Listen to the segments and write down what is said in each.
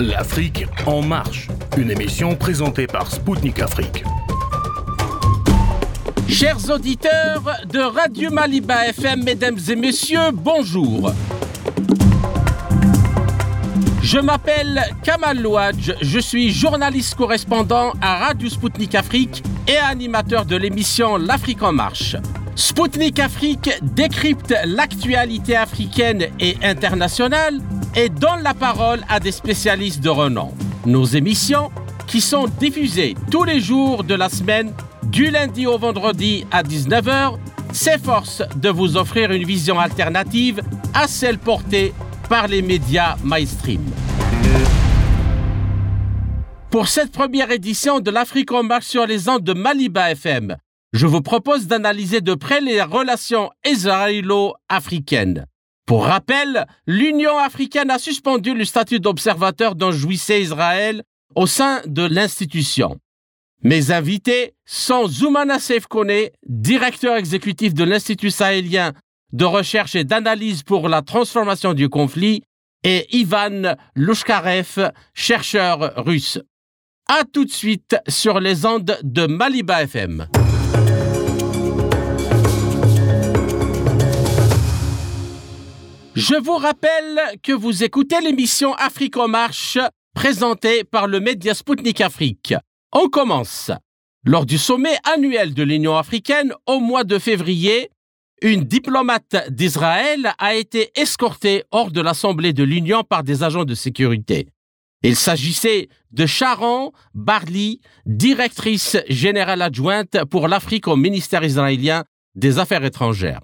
L'Afrique en marche, une émission présentée par Spoutnik Afrique. Chers auditeurs de Radio Maliba FM, mesdames et messieurs, bonjour. Je m'appelle Kamal Louadj, je suis journaliste correspondant à Radio Spoutnik Afrique et animateur de l'émission L'Afrique en marche. Spoutnik Afrique décrypte l'actualité africaine et internationale et donne la parole à des spécialistes de renom. Nos émissions, qui sont diffusées tous les jours de la semaine, du lundi au vendredi à 19h, s'efforcent de vous offrir une vision alternative à celle portée par les médias mainstream. Pour cette première édition de l'Afrique en marche sur les ondes de Maliba FM, je vous propose d'analyser de près les relations israélo-africaines. Pour rappel, l'Union africaine a suspendu le statut d'observateur dont jouissait Israël au sein de l'institution. Mes invités sont Zoumana Sefkone, directeur exécutif de l'Institut sahélien de recherche et d'analyse pour la transformation du conflit, et Ivan Louchkarev, chercheur russe. A tout de suite sur les ondes de Maliba FM. Je vous rappelle que vous écoutez l'émission Afrique en marche présentée par le média Spoutnik Afrique. On commence. Lors du sommet annuel de l'Union africaine au mois de février, une diplomate d'Israël a été escortée hors de l'Assemblée de l'Union par des agents de sécurité. Il s'agissait de Sharon Barley, directrice générale adjointe pour l'Afrique au ministère israélien des Affaires étrangères.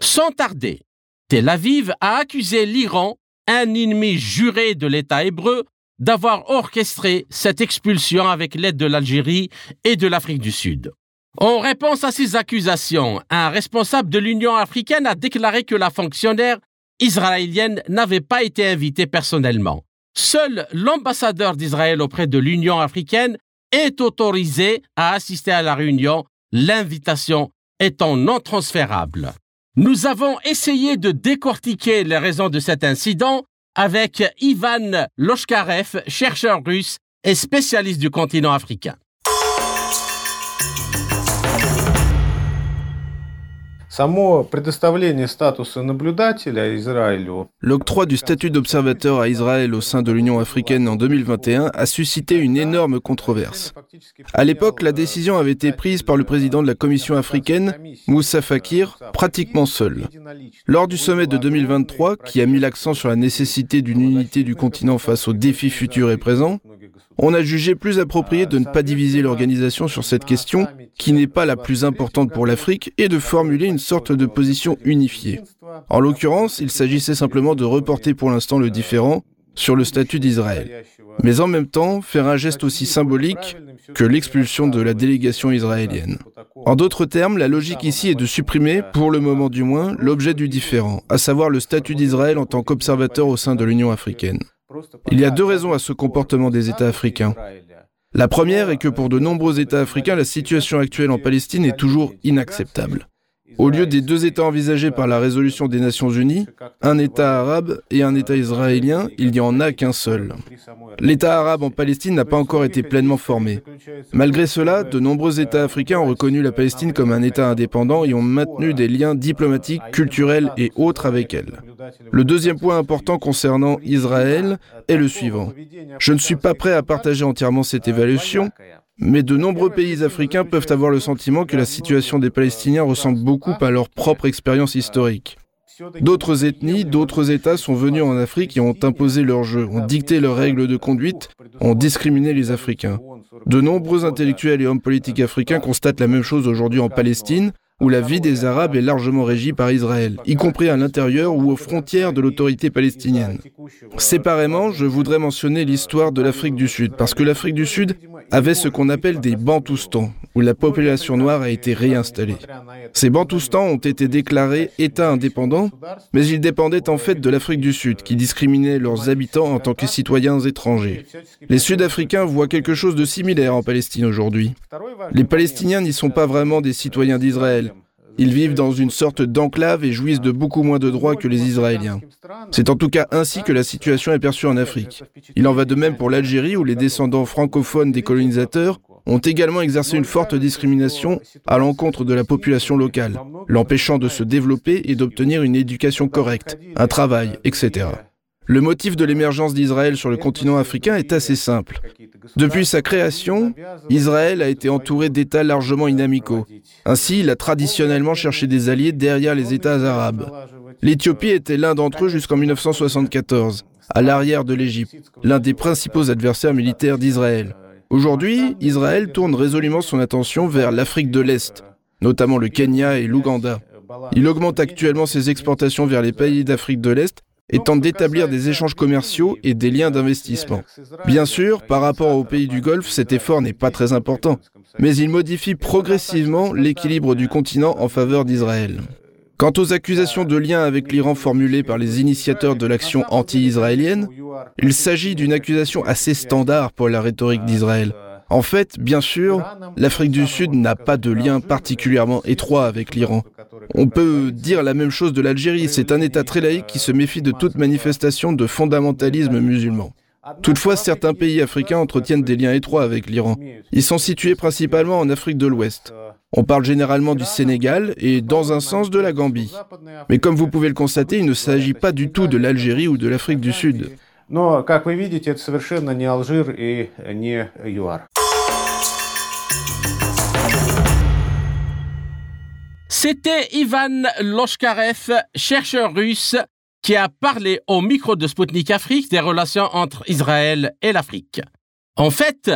Sans tarder, Tel Aviv a accusé l'Iran, un ennemi juré de l'État hébreu, d'avoir orchestré cette expulsion avec l'aide de l'Algérie et de l'Afrique du Sud. En réponse à ces accusations, un responsable de l'Union africaine a déclaré que la fonctionnaire israélienne n'avait pas été invitée personnellement. Seul l'ambassadeur d'Israël auprès de l'Union africaine est autorisé à assister à la réunion, l'invitation étant non transférable. Nous avons essayé de décortiquer les raisons de cet incident avec Ivan Loshkarev, chercheur russe et spécialiste du continent africain. L'octroi du statut d'observateur à Israël au sein de l'Union africaine en 2021 a suscité une énorme controverse. À l'époque, la décision avait été prise par le président de la Commission africaine, Moussa Fakir, pratiquement seul. Lors du sommet de 2023, qui a mis l'accent sur la nécessité d'une unité du continent face aux défis futurs et présents, on a jugé plus approprié de ne pas diviser l'organisation sur cette question, qui n'est pas la plus importante pour l'Afrique, et de formuler une sorte de position unifiée. En l'occurrence, il s'agissait simplement de reporter pour l'instant le différent sur le statut d'Israël. Mais en même temps, faire un geste aussi symbolique que l'expulsion de la délégation israélienne. En d'autres termes, la logique ici est de supprimer, pour le moment du moins, l'objet du différent, à savoir le statut d'Israël en tant qu'observateur au sein de l'Union africaine. Il y a deux raisons à ce comportement des États africains. La première est que pour de nombreux États africains, la situation actuelle en Palestine est toujours inacceptable. Au lieu des deux États envisagés par la résolution des Nations Unies, un État arabe et un État israélien, il n'y en a qu'un seul. L'État arabe en Palestine n'a pas encore été pleinement formé. Malgré cela, de nombreux États africains ont reconnu la Palestine comme un État indépendant et ont maintenu des liens diplomatiques, culturels et autres avec elle. Le deuxième point important concernant Israël est le suivant. Je ne suis pas prêt à partager entièrement cette évaluation, mais de nombreux pays africains peuvent avoir le sentiment que la situation des Palestiniens ressemble beaucoup à leur propre expérience historique. D'autres ethnies, d'autres États sont venus en Afrique et ont imposé leurs jeux, ont dicté leurs règles de conduite, ont discriminé les Africains. De nombreux intellectuels et hommes politiques africains constatent la même chose aujourd'hui en Palestine, où la vie des Arabes est largement régie par Israël, y compris à l'intérieur ou aux frontières de l'autorité palestinienne. Séparément, je voudrais mentionner l'histoire de l'Afrique du Sud, parce que l'Afrique du Sud avait ce qu'on appelle des Bantoustans, où la population noire a été réinstallée. Ces Bantoustans ont été déclarés États indépendants, mais ils dépendaient en fait de l'Afrique du Sud, qui discriminait leurs habitants en tant que citoyens étrangers. Les Sud-Africains voient quelque chose de similaire en Palestine aujourd'hui. Les Palestiniens n'y sont pas vraiment des citoyens d'Israël, Ils vivent dans une sorte d'enclave et jouissent de beaucoup moins de droits que les Israéliens. C'est en tout cas ainsi que la situation est perçue en Afrique. Il en va de même pour l'Algérie où les descendants francophones des colonisateurs ont également exercé une forte discrimination à l'encontre de la population locale, l'empêchant de se développer et d'obtenir une éducation correcte, un travail, etc. Le motif de l'émergence d'Israël sur le continent africain est assez simple. Depuis sa création, Israël a été entouré d'États largement inamicaux. Ainsi, il a traditionnellement cherché des alliés derrière les États arabes. L'Éthiopie était l'un d'entre eux jusqu'en 1974, à l'arrière de l'Égypte, l'un des principaux adversaires militaires d'Israël. Aujourd'hui, Israël tourne résolument son attention vers l'Afrique de l'Est, notamment le Kenya et l'Ouganda. Il augmente actuellement ses exportations vers les pays d'Afrique de l'Est et tente d'établir des échanges commerciaux et des liens d'investissement. Bien sûr, par rapport aux pays du Golfe, cet effort n'est pas très important, mais il modifie progressivement l'équilibre du continent en faveur d'Israël. Quant aux accusations de lien avec l'Iran formulées par les initiateurs de l'action anti-israélienne, il s'agit d'une accusation assez standard pour la rhétorique d'Israël. En fait, bien sûr, l'Afrique du Sud n'a pas de lien particulièrement étroit avec l'Iran. On peut dire la même chose de l'Algérie, c'est un État très laïque qui se méfie de toute manifestation de fondamentalisme musulman. Toutefois, certains pays africains entretiennent des liens étroits avec l'Iran. Ils sont situés principalement en Afrique de l'Ouest. On parle généralement du Sénégal et dans un sens de la Gambie. Mais comme vous pouvez le constater, il ne s'agit pas du tout de l'Algérie ou de l'Afrique du Sud. C'était Ivan Loshkarev, chercheur russe, qui a parlé au micro de Sputnik Afrique des relations entre Israël et l'Afrique. En fait,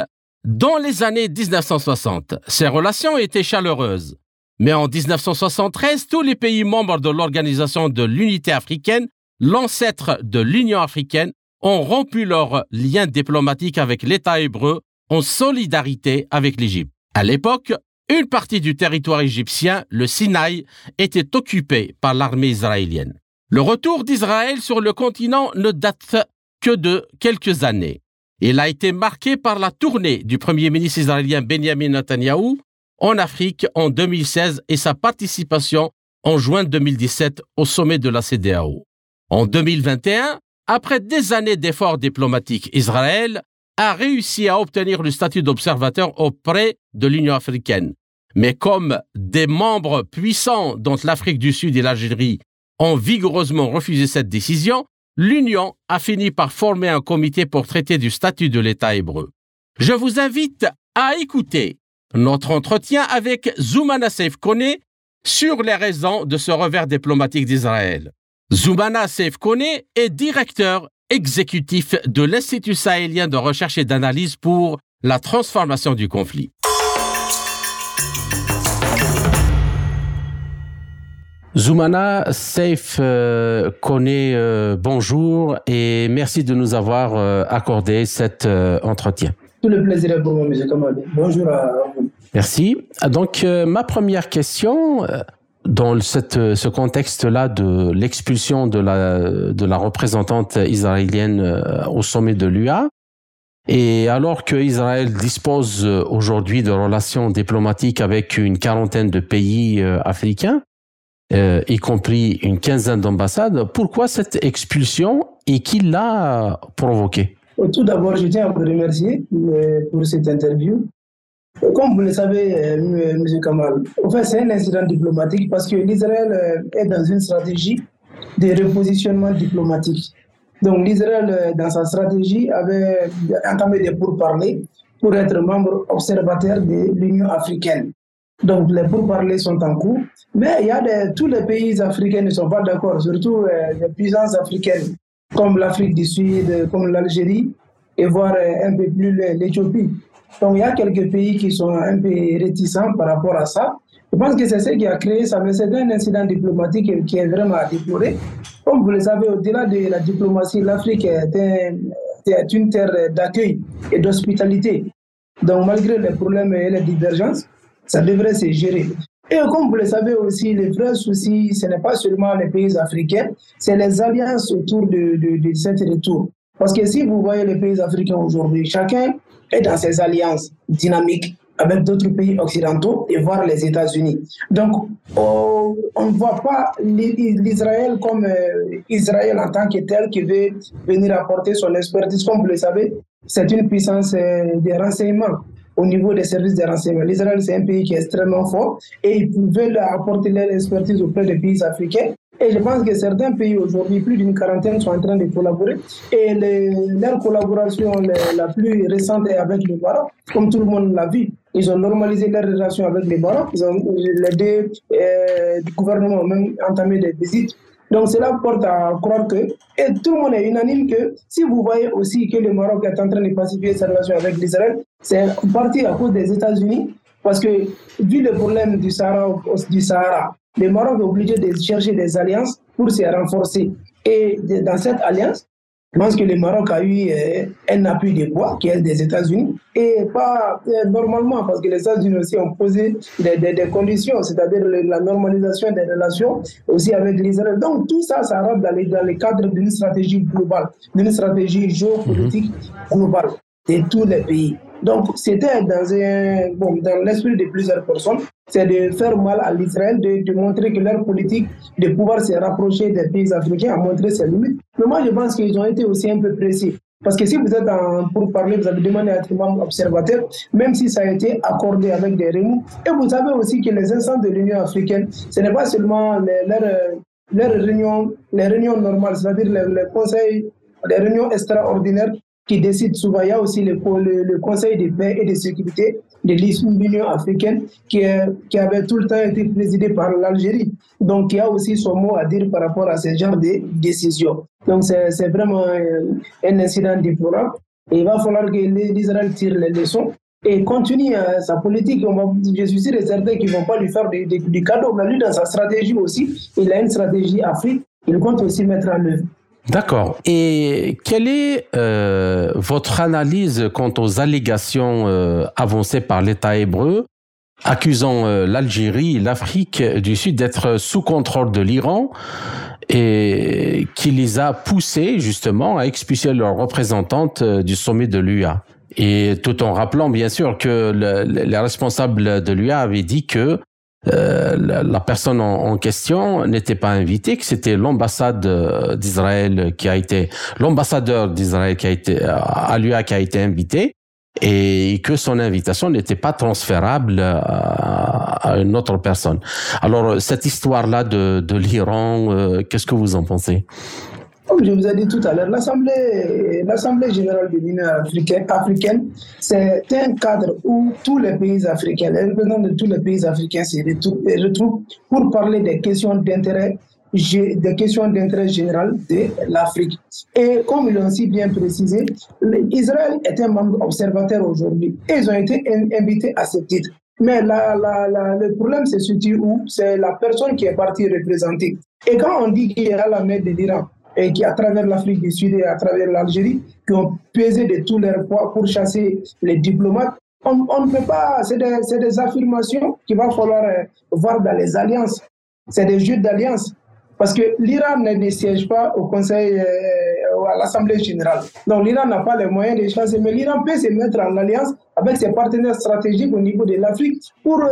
dans les années 1960, ces relations étaient chaleureuses. Mais en 1973, tous les pays membres de l'Organisation de l'Unité africaine, l'ancêtre de l'Union africaine, ont rompu leurs liens diplomatiques avec l'État hébreu en solidarité avec l'Égypte. À l'époque, une partie du territoire égyptien, le Sinaï, était occupée par l'armée israélienne. Le retour d'Israël sur le continent ne date que de quelques années. Il a été marqué par la tournée du premier ministre israélien Benjamin Netanyahu en Afrique en 2016 et sa participation en juin 2017 au sommet de la CDAO. En 2021, après des années d'efforts diplomatiques, Israël a réussi à obtenir le statut d'observateur auprès de l'Union africaine. Mais comme des membres puissants, dont l'Afrique du Sud et l'Algérie, ont vigoureusement refusé cette décision, l'Union a fini par former un comité pour traiter du statut de l'État hébreu. Je vous invite à écouter notre entretien avec Zoumana Seif Kone sur les raisons de ce revers diplomatique d'Israël. Zoumana Seif Kone est directeur exécutif de l'Institut sahélien de recherche et d'analyse pour la transformation du conflit. Zoumana Seif euh, connaît euh, bonjour et merci de nous avoir euh, accordé cet entretien. Tout le plaisir est pour moi, M. Bonjour à vous. Merci. Donc, ma première question, dans cette, ce contexte-là de l'expulsion de la, représentante israélienne au sommet de l'UA, et alors que Israël dispose aujourd'hui de relations diplomatiques avec une quarantaine de pays africains, euh, y compris une quinzaine d'ambassades. Pourquoi cette expulsion et qui l'a provoquée? Tout d'abord, je tiens à vous remercier euh, pour cette interview. Comme vous le savez, euh, M. Kamal, en fait, c'est un incident diplomatique parce que l'Israël est dans une stratégie de repositionnement diplomatique. Donc l'Israël, dans sa stratégie, avait entamé des pourparlers pour être membre observateur de l'Union africaine. Donc les pourparlers sont en cours. Mais il y a tous les pays africains ne sont pas d'accord, surtout euh, les puissances africaines comme l'Afrique du Sud, comme l'Algérie et voire euh, un peu plus l'Éthiopie. Donc il y a quelques pays qui sont un peu réticents par rapport à ça. Je pense que c'est ce qui a créé ça, mais c'est un incident diplomatique qui est vraiment à déplorer. Comme vous le savez, au-delà de la diplomatie, l'Afrique est, une terre d'accueil et d'hospitalité. Donc malgré les problèmes et les divergences, ça devrait se gérer. Et comme vous le savez aussi, les vrais soucis, ce n'est pas seulement les pays africains, c'est les alliances autour de, de, de cet retour. Parce que si vous voyez les pays africains aujourd'hui, chacun dans ses alliances dynamiques. avec d'autres pays occidentaux et voir les États-Unis. Donc, oh, on ne voit pas l'Israël comme euh, Israël en tant que tel qui veut venir apporter son expertise. Comme vous le savez, c'est une puissance euh, des renseignements au niveau des services de renseignement. L'Israël, c'est un pays qui est extrêmement fort et ils veulent apporter leur expertise auprès des pays africains. Et je pense que certains pays aujourd'hui, plus d'une quarantaine, sont en train de collaborer. Et leur collaboration la plus récente est avec le Maroc, comme tout le monde l'a vu. Ils ont normalisé leurs relations avec les Maroc. Les deux euh, gouvernements ont même entamé des visites donc cela porte à croire que, et tout le monde est unanime que si vous voyez aussi que le Maroc est en train de pacifier sa relation avec l'Israël, c'est partie à cause des États-Unis, parce que vu le problème du du Sahara, le Maroc est obligé de chercher des alliances pour se renforcer. Et dans cette alliance, je pense que le Maroc a eu euh, un appui de poids qui est des États-Unis et pas euh, normalement parce que les États-Unis aussi ont posé des, conditions, c'est-à-dire la normalisation des relations aussi avec l'Israël. Donc tout ça, ça rentre dans, le cadre d'une stratégie globale, d'une stratégie géopolitique globale de tous les pays. Donc, c'était dans, l'esprit de plusieurs personnes, c'est de faire mal à l'Israël, de, montrer que leur politique de pouvoir se rapprocher des pays africains a montré ses limites. Mais moi, je pense qu'ils ont été aussi un peu précis. Parce que si vous êtes pour parler, vous avez demandé à être membre observateur, même si ça a été accordé avec des remous. Et vous savez aussi que les instances de l'Union africaine, ce n'est pas seulement leurs leur réunions, les réunions normales, c'est-à-dire les, les conseils, les réunions extraordinaires qui décide souvent. Il y a aussi le, le, Conseil de paix et de sécurité de l'Union africaine qui, qui avait tout le temps été présidé par l'Algérie. Donc, il y a aussi son mot à dire par rapport à ce genre de décisions. Donc, c'est vraiment un, incident déplorable. Et il va falloir que l'Israël tire les leçons et continue euh, sa politique. Je suis sûr et certain qu'ils ne vont pas lui faire du cadeau. Mais lui, dans sa stratégie aussi, il a une stratégie Afrique. Il compte aussi mettre en œuvre. D'accord. Et quelle est euh, votre analyse quant aux allégations euh, avancées par l'État hébreu accusant euh, l'Algérie l'Afrique du Sud d'être sous contrôle de l'Iran et qui les a poussés justement à expulser leurs représentantes du sommet de l'UA et tout en rappelant bien sûr que les responsables de l'UA avaient dit que euh, la, personne en, question n'était pas invitée, que c'était l'ambassade euh, d'Israël qui a été, l'ambassadeur d'Israël qui a été, euh, à l'UA qui a été invité, et que son invitation n'était pas transférable à, une autre personne. Alors, cette histoire-là de, de l'Iran, qu'est-ce que vous en pensez? Comme je vous ai dit tout à l'heure, l'Assemblée générale de l'Union africaine, c'est un cadre où tous les pays africains, les représentants de tous les pays africains se retrouvent pour parler des questions d'intérêt des questions d'intérêt général de l'Afrique. Et comme ils l'ont si bien précisé, Israël est un membre observateur aujourd'hui ils ont été invités à ce titre. Mais le problème se situe où? C'est la personne qui est partie représenter. Et quand on dit qu'il y a la mer de l'Iran, et qui, à travers l'Afrique du Sud et à travers l'Algérie, qui ont pesé de tous leurs poids pour chasser les diplomates. On, ne peut pas, c'est des, affirmations qu'il va falloir euh, voir dans les alliances. C'est des jeux d'alliance. Parce que l'Iran ne siège pas au Conseil, euh, à l'Assemblée générale. Donc l'Iran n'a pas les moyens de chasser, mais l'Iran peut se mettre en alliance avec ses partenaires stratégiques au niveau de l'Afrique pour euh,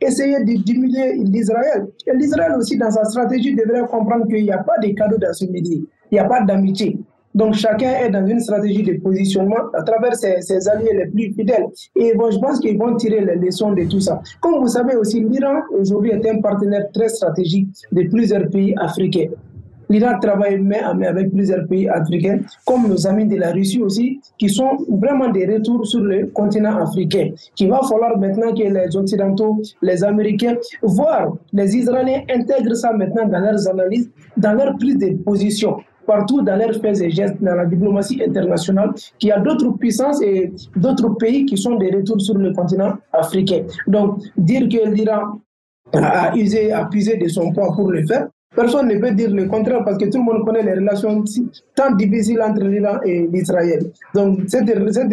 essayer de diminuer l'Israël. Et l'Israël aussi, dans sa stratégie, devrait comprendre qu'il n'y a pas de cadeau dans ce midi. Il n'y a pas d'amitié. Donc chacun est dans une stratégie de positionnement à travers ses, ses alliés les plus fidèles. Et bon, je pense qu'ils vont tirer les leçons de tout ça. Comme vous savez aussi, l'Iran aujourd'hui est un partenaire très stratégique de plusieurs pays africains. L'Iran travaille main à main avec plusieurs pays africains, comme nos amis de la Russie aussi, qui sont vraiment des retours sur le continent africain. Qu'il va falloir maintenant que les Occidentaux, les Américains, voire les Israéliens intègrent ça maintenant dans leurs analyses, dans leur prise de position partout dans leurs faits et gestes dans la diplomatie internationale qu'il y a d'autres puissances et d'autres pays qui sont des retours sur le continent africain. Donc, dire que l'Iran a usé, a puisé de son poids pour le faire, Personne ne peut dire le contraire parce que tout le monde connaît les relations tant difficiles entre l'Iran et l'Israël. Donc, cette, cette,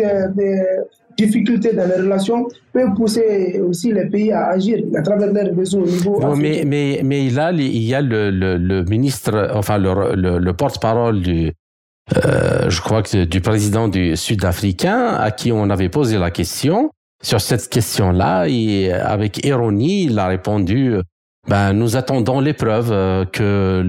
difficultés dans les relations peuvent pousser aussi les pays à agir à travers leurs réseaux au niveau. mais, mais, mais là, il y a le, le, ministre, enfin le, le, porte-parole du, euh, je crois que du président du Sud-Africain à qui on avait posé la question sur cette question-là et avec ironie, il a répondu ben, nous attendons les preuves euh, que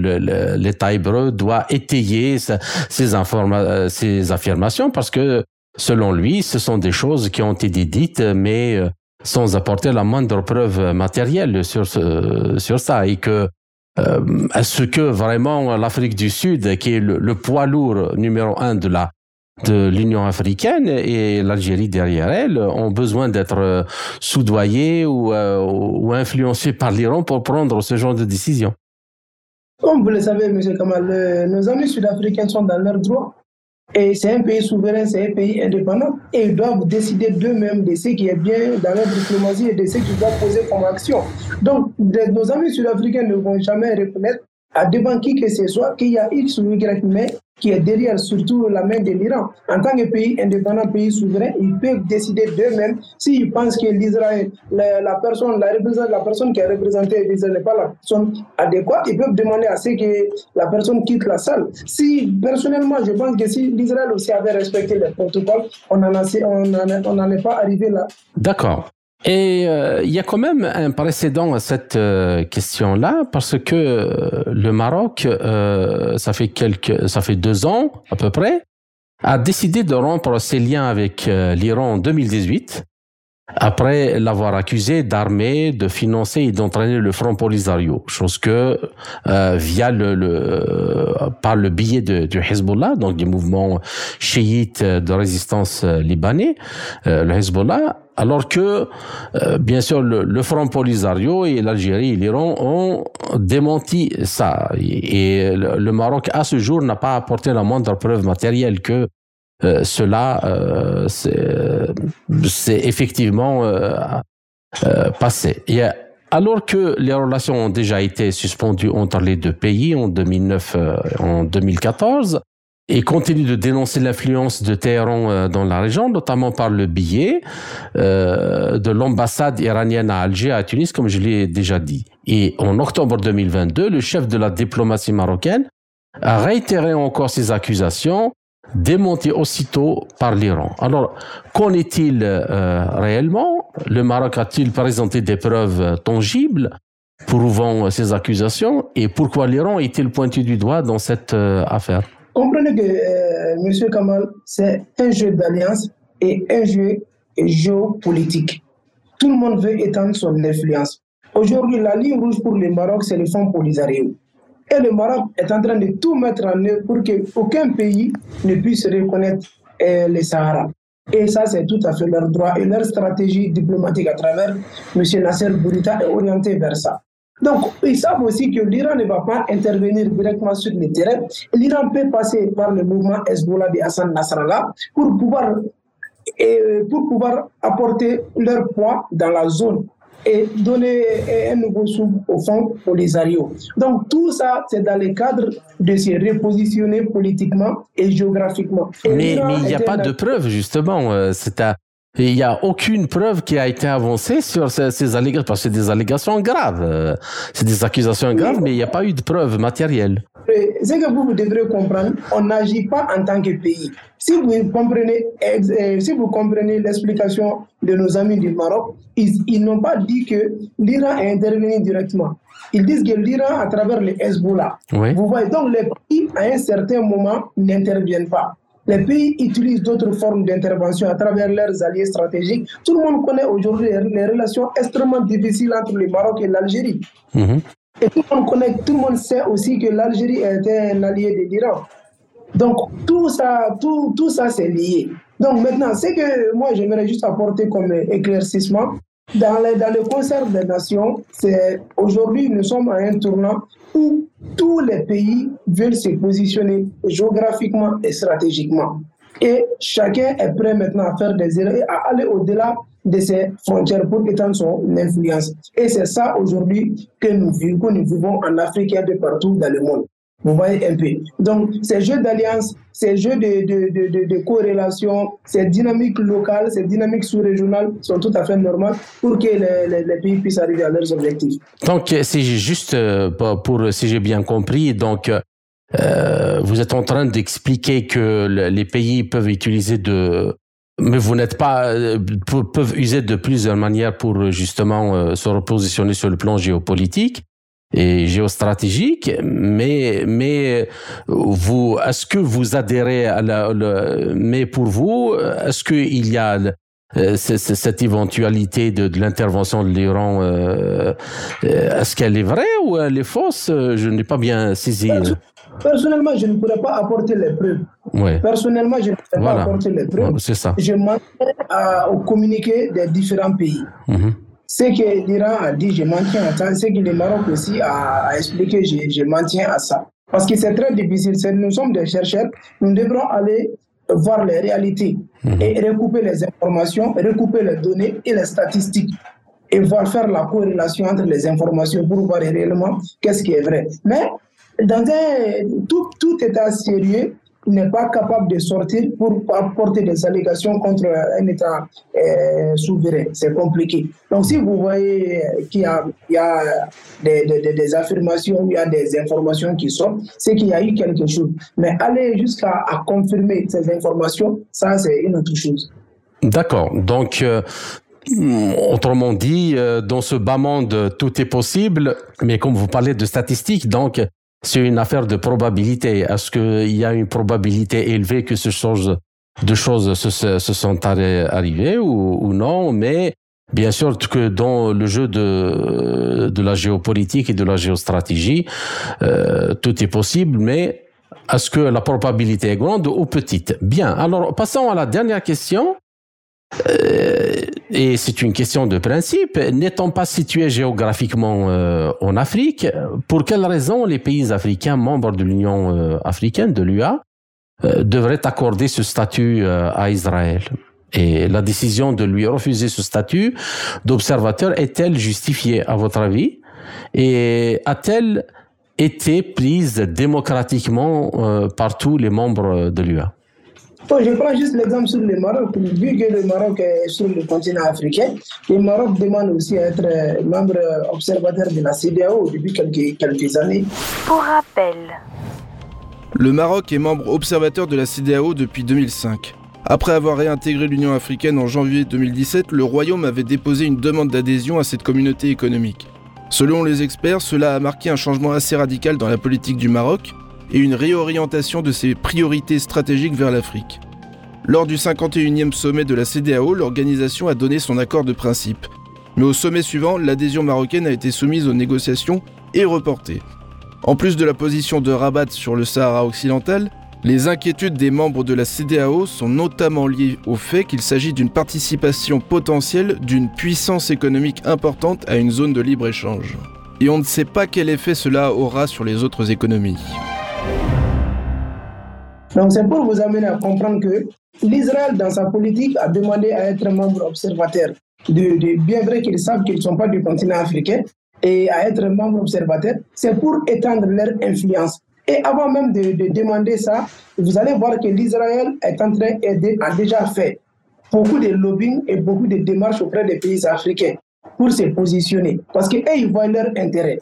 l'État hébreu doit étayer ces, ces affirmations parce que selon lui, ce sont des choses qui ont été dites, mais euh, sans apporter la moindre preuve matérielle sur, sur ça et que euh, est-ce que vraiment l'Afrique du Sud, qui est le, poids lourd numéro un de la de l'Union africaine et l'Algérie derrière elle ont besoin d'être euh, soudoyés ou, euh, influencés par l'Iran pour prendre ce genre de décision? Comme vous le savez, M. Kamal, nos amis sud-africains sont dans leurs droits. Et c'est un pays souverain, c'est un pays indépendant. Et ils doivent décider d'eux-mêmes de ce qui est bien dans leur diplomatie et de ce qu'ils doivent poser comme action. Donc, nos amis sud-africains ne vont jamais reconnaître à devant qui que ce soit qu'il y a X ou Y, mais qui est derrière surtout la main de l'Iran. En tant que pays indépendant, pays souverain, ils peuvent décider d'eux-mêmes s'ils pensent que l'Israël, la, personne, la, la personne qui a représenté l'Israël n'est pas la personne adéquate, ils peuvent demander à ce que la personne quitte la salle. Si, personnellement, je pense que si l'Israël aussi avait respecté les protocoles, on n'en est pas arrivé là. D'accord. Et euh, il y a quand même un précédent à cette euh, question-là parce que euh, le Maroc, ça fait quelques, ça fait deux ans à peu près, a décidé de rompre ses liens avec l'Iran en 2018 après l'avoir accusé d'armer, de financer et d'entraîner le Front Polisario, chose que via le, le, par le biais de, du Hezbollah, donc du mouvement chiite de résistance libanais, le Hezbollah alors que, euh, bien sûr, le, Front Polisario et l'Algérie et l'Iran ont démenti ça. Et, le, Maroc, à ce jour, n'a pas apporté la moindre preuve matérielle que euh, cela euh, c'est effectivement passé. Et alors que les relations ont déjà été suspendues entre les deux pays en 2009 en 2014, et continue de dénoncer l'influence de Téhéran euh, dans la région, notamment par le biais euh, de l'ambassade iranienne à Alger, à Tunis, comme je l'ai déjà dit. Et en octobre 2022, le chef de la diplomatie marocaine a réitéré encore ces accusations, démontées aussitôt par l'Iran. Alors, qu'en est-il euh, réellement? Le Maroc a-t-il présenté des preuves tangibles prouvant ces accusations? Et pourquoi l'Iran est-il pointé du doigt dans cette affaire? Comprenez que, euh, M. Kamal, c'est un jeu d'alliance et un jeu géopolitique. Tout le monde veut étendre son influence. Aujourd'hui, la ligne rouge pour le Maroc, c'est le fonds Polisario. Et le Maroc est en train de tout mettre en œuvre pour qu'aucun pays ne puisse reconnaître euh, le Sahara. Et ça, c'est tout à fait leur droit et leur stratégie diplomatique à travers M. Nasser Bourita est orientée vers ça. Donc, ils savent aussi que l'Iran ne va pas intervenir directement sur le terrain. L'Iran peut passer par le mouvement Hezbollah de Hassan Nasrallah pour pouvoir, et pour pouvoir apporter leur poids dans la zone et donner un nouveau souffle au fond Polisario. Donc tout ça, c'est dans le cadre de se repositionner politiquement et géographiquement. mais il n'y a pas de preuve, justement. Euh, c'est à, et il n'y a aucune preuve qui a été avancée sur ces, allégations, parce que c'est des allégations graves. Euh, c'est des accusations graves, mais il n'y a pas eu de preuves matérielles. Ce que vous devrez comprendre, on n'agit pas en tant que pays. Si vous comprenez, euh, si vous comprenez l'explication de nos amis du Maroc, ils, n'ont pas dit que l'Iran a intervenu directement. Ils disent que l'Iran, à travers les Hezbollah, vous voyez, donc les pays, à un certain moment, n'interviennent pas. Les pays utilisent d'autres formes d'intervention à travers leurs alliés stratégiques. Tout le monde connaît aujourd'hui les relations extrêmement difficiles entre le Maroc et l'Algérie. Mhm. Et tout le monde connaît, tout le monde sait aussi que l'Algérie était un allié de l'Iran. Donc tout ça, tout, tout ça c'est lié. Donc maintenant, ce que moi j'aimerais juste apporter comme éclaircissement, dans, dans le concert des nations, c'est aujourd'hui nous sommes à un tournant où tous les pays veulent se positionner géographiquement et stratégiquement. Et chacun est prêt maintenant à faire des erreurs à aller au-delà de ses frontières pour étendre son influence. Et c'est ça aujourd'hui que nous vivons, nous vivons en Afrique et de partout dans le monde. Vous voyez un peu. Donc, ces jeux d'alliance, ces jeux de, de, de, de, corrélation, ces dynamiques locales, ces dynamiques sous-régionales sont tout à fait normales pour que les, les, pays puissent arriver à leurs objectifs. Donc, c'est juste euh, pour, si j'ai bien compris, donc, euh, vous êtes en train d'expliquer que les pays peuvent utiliser de, mais vous n'êtes pas euh, peuvent user de plusieurs manières pour justement euh, se repositionner sur le plan géopolitique et géostratégique, mais mais vous est-ce que vous adhérez à la, le, mais pour vous est-ce qu'il y a euh, cette éventualité de, de l'intervention de l'Iran, euh, euh, est-ce qu'elle est vraie ou elle est fausse? Je n'ai pas bien saisi. Personnellement, je ne pourrais pas apporter les preuves. Ouais. Personnellement, je ne pourrais pas apporter les preuves. C'est ça. Je maintiens au communiqué des différents pays. Mm-hmm. Ce que l'Iran a dit, je maintiens à ça. Ce que le Maroc aussi a, a expliqué, je, je maintiens à ça. Parce que c'est très difficile. Nous sommes des chercheurs. Nous devrons aller voir les réalités mhm. et recouper les informations, recouper les données et les statistiques et voir faire la corrélation entre les informations pour voir réellement qu'est-ce qui est vrai. Mais dans un tout, tout état sérieux, n'est pas capable de sortir pour apporter des allégations contre un État euh, souverain. C'est compliqué. Donc, si vous voyez qu'il y a, des, des, des, affirmations, il y a des informations qui sortent, c'est qu'il y a eu quelque chose. Mais aller jusqu'à confirmer ces informations, ça, c'est une autre chose. D'accord. Donc, euh, Autrement dit, euh, dans ce bas monde, tout est possible, mais comme vous parlez de statistiques, donc c'est une affaire de probabilité. Est-ce qu'il y a une probabilité élevée que ce chose de choses se, sont arrivées ou, non? Mais bien sûr que dans le jeu de, de la géopolitique et de la géostratégie, euh, tout est possible, mais est-ce que la probabilité est grande ou petite? Bien, alors passons à la dernière question. Euh, et c'est une question de principe. N'étant pas situé géographiquement euh, en Afrique, pour quelles raisons les pays africains membres de l'Union euh, africaine, de l'UA, devraient accorder ce statut à Israël? Et la décision de lui refuser ce statut d'observateur est-elle justifiée, à votre avis? Et a-t-elle été prise démocratiquement par tous les membres de l'UA je prends juste l'exemple sur le Maroc. Vu que le Maroc est sur le continent africain, le Maroc demande aussi à être membre observateur de la CDAO depuis quelques, quelques années. Pour rappel, le Maroc est membre observateur de la CDAO depuis 2005. Après avoir réintégré l'Union africaine en janvier 2017, le Royaume avait déposé une demande d'adhésion à cette communauté économique. Selon les experts, cela a marqué un changement assez radical dans la politique du Maroc, et une réorientation de ses priorités stratégiques vers l'Afrique. Lors du 51e sommet de la CDAO, l'organisation a donné son accord de principe. Mais au sommet suivant, l'adhésion marocaine a été soumise aux négociations et reportée. En plus de la position de Rabat sur le Sahara occidental, les inquiétudes des membres de la CDAO sont notamment liées au fait qu'il s'agit d'une participation potentielle d'une puissance économique importante à une zone de libre-échange. Et on ne sait pas quel effet cela aura sur les autres économies. Donc c'est pour vous amener à comprendre que l'Israël, dans sa politique, a demandé à être membre observateur. De, bien vrai qu'ils savent qu'ils ne sont pas du continent africain, et à être membre observateur, c'est pour étendre leur influence. Et avant même de, demander ça, vous allez voir que l'Israël est en train d'aider, a déjà fait beaucoup de lobbying et beaucoup de démarches auprès des pays africains pour se positionner. Parce qu'eux, ils voient leur intérêt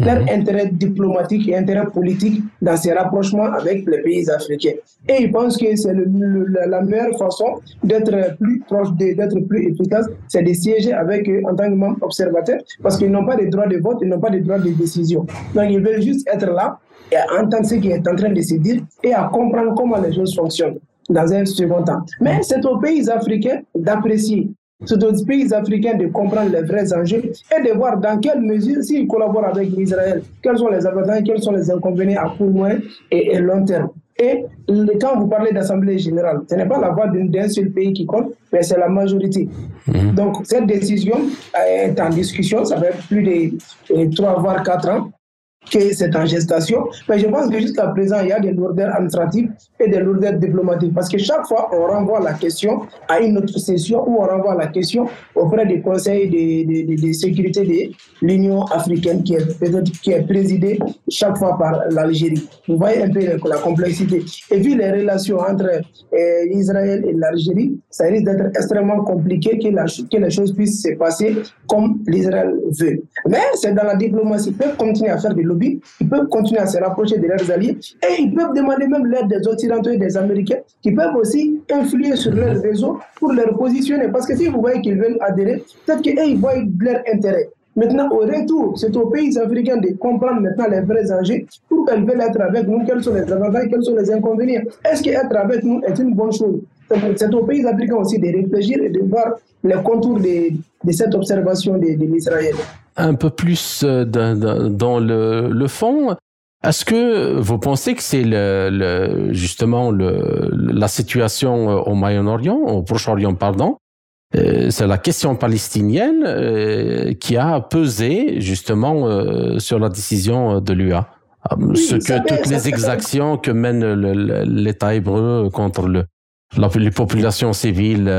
leur mhm. intérêt diplomatique et intérêt politique dans ces rapprochements avec les pays africains. Et ils pensent que c'est la meilleure façon d'être plus proche, d'être plus efficace, c'est de siéger avec eux en tant que membre observateur, parce qu'ils n'ont pas de droit de vote, ils n'ont pas de droit de décision. Donc ils veulent juste être là et entendre ce qui est en train de se dire et à comprendre comment les choses fonctionnent dans un second temps. Mais c'est aux pays africains d'apprécier c'est aux pays africains de comprendre les vrais enjeux et de voir dans quelle mesure, s'ils collaborent avec Israël, quels sont les avantages, quels sont les inconvénients à court, moyen et, long terme. Et quand vous parlez d'Assemblée générale, ce n'est pas la voix d'un seul pays qui compte, mais c'est la majorité. Mhm. Donc, cette décision est en discussion, ça fait plus de 3 voire 4 ans que c'est en gestation. Mais je pense que jusqu'à présent, il y a des lourdeurs administratives et des lourdeurs diplomatiques. Parce que chaque fois, on renvoie la question à une autre session ou on renvoie la question auprès du Conseil de, de, de, sécurité de l'Union africaine qui est, qui présidé chaque fois par l'Algérie. Vous voyez un peu la complexité. Et vu les relations entre euh, Israël et l'Algérie, ça risque d'être extrêmement compliqué que, la, que les choses puissent se passer comme l'Israël veut. Mais c'est dans la diplomatie. Ils peuvent continuer à faire des lobbies ils peuvent continuer à se rapprocher de leurs alliés et ils peuvent demander même l'aide des Occidentaux et des Américains qui peuvent aussi influer sur leur réseau pour les positionner. Parce que si vous voyez qu'ils veulent adhérer, peut-être qu'ils ils voient leur intérêt. Maintenant, au retour, c'est aux pays africains de comprendre maintenant les vrais enjeux pour qu'elles veulent être avec nous, quels sont les avantages, quels sont les inconvénients. Est-ce qu'être avec nous est une bonne chose? C'est aux pays africains aussi de réfléchir et de voir les contours de, cette observation de l'Israël. Un peu plus euh, dans le, le fond, est-ce que vous pensez que c'est le, le, justement le, la situation au Moyen-Orient, au Proche-Orient, pardon, euh, c'est la question palestinienne euh, qui a pesé justement euh, sur la décision de l'UA. Ce que toutes les exactions que mène l'État hébreu contre le, les populations civiles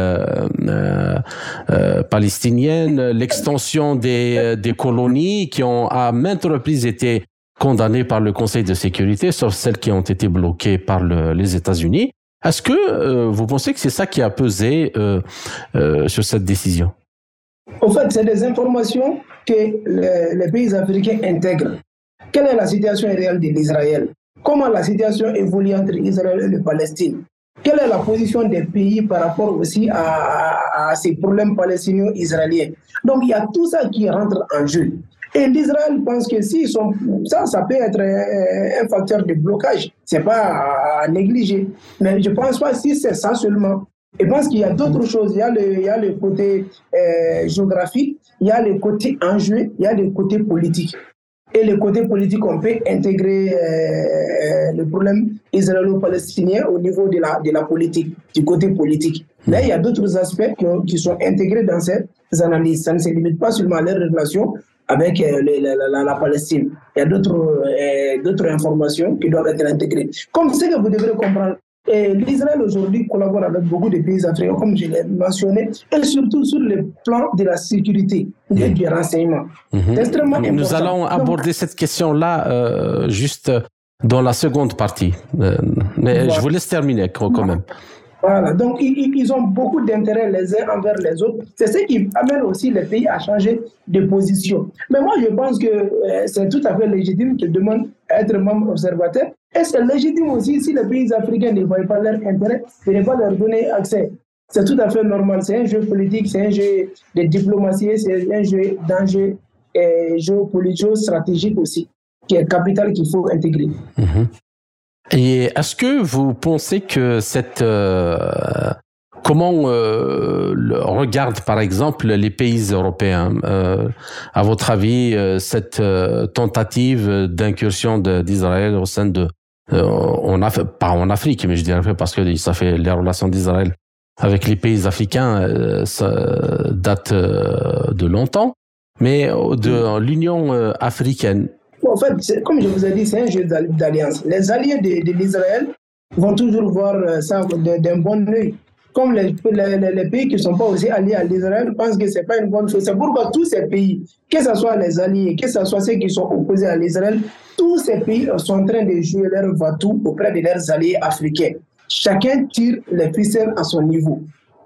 palestiniennes, l'extension des, colonies qui ont à maintes reprises été condamnées par le Conseil de sécurité, sauf celles qui ont été bloquées par les États-Unis. Est-ce que euh, vous pensez que c'est ça qui a pesé euh, euh, sur cette décision? En fait, c'est des informations que les, pays africains intègrent. Quelle est la situation réelle de l'Israël? Comment la situation évolue entre Israël et le Palestine? Quelle est la position des pays par rapport aussi à, ces problèmes palestiniens-israéliens Donc, il y a tout ça qui rentre en jeu. Et l'Israël pense que si sont, ça, ça peut être un, facteur de blocage. C'est pas à, négliger. Mais je pense pas si c'est ça seulement. Je pense qu'il y a d'autres choses. Il y a le, il y a le côté euh, géographique, il y a le côté enjeu, il y a le côté politique. Et le côté politique, on peut intégrer euh, le problème israélo-palestinien au niveau de la, de la politique, du côté politique. Mais il y a d'autres aspects qui, sont intégrés dans ces analyses. Ça ne se limite pas seulement à leurs relations avec euh, la, Palestine. Il y a d'autres euh, informations qui doivent être intégrées. Comme ce que vous devrez comprendre, l'Israël aujourd'hui collabore avec beaucoup de pays africains, comme je l'ai mentionné, et surtout sur le plan de la sécurité et du renseignement. Extrêmement Nous allons aborder cette question-là euh, juste dans la seconde partie. mais je vous laisse terminer quand même. Voilà, donc ils, ont beaucoup d'intérêt les uns envers les autres. C'est ce qui amène aussi les pays à changer de position. Mais moi, je pense que euh, c'est tout à fait légitime qu'ils demandent à être membres observateurs. Et c'est légitime aussi si les pays africains ne voient pas leur intérêt de ne pas leur donner accès? C'est tout à fait normal. C'est un jeu politique, c'est un jeu de diplomatie, c'est un jeu d'enjeu géopolitique, stratégique aussi, qui est capital qu'il faut intégrer. Mhm. Et est-ce que vous pensez que cette euh, comment euh, par exemple les pays européens euh, à votre avis euh, cette tentative d'incursion d'Israël au sein de on a pas en Afrique mais je dirais parce que ça fait les relations d'Israël avec les pays africains ça date de longtemps mais de l'Union africaine en fait, comme je vous ai dit, c'est un jeu d'alliance. Les alliés de, l'Israël vont toujours voir euh, ça d'un bon œil. Comme les, pays qui ne sont pas aussi alliés à l'Israël pensent que ce n'est pas une bonne chose. C'est pourquoi tous ces pays, que ce soit les alliés, que ce soit ceux qui sont opposés à l'Israël, tous ces pays sont en train de jouer leur va-tout auprès de leurs alliés africains. Chacun tire les ficelles à son niveau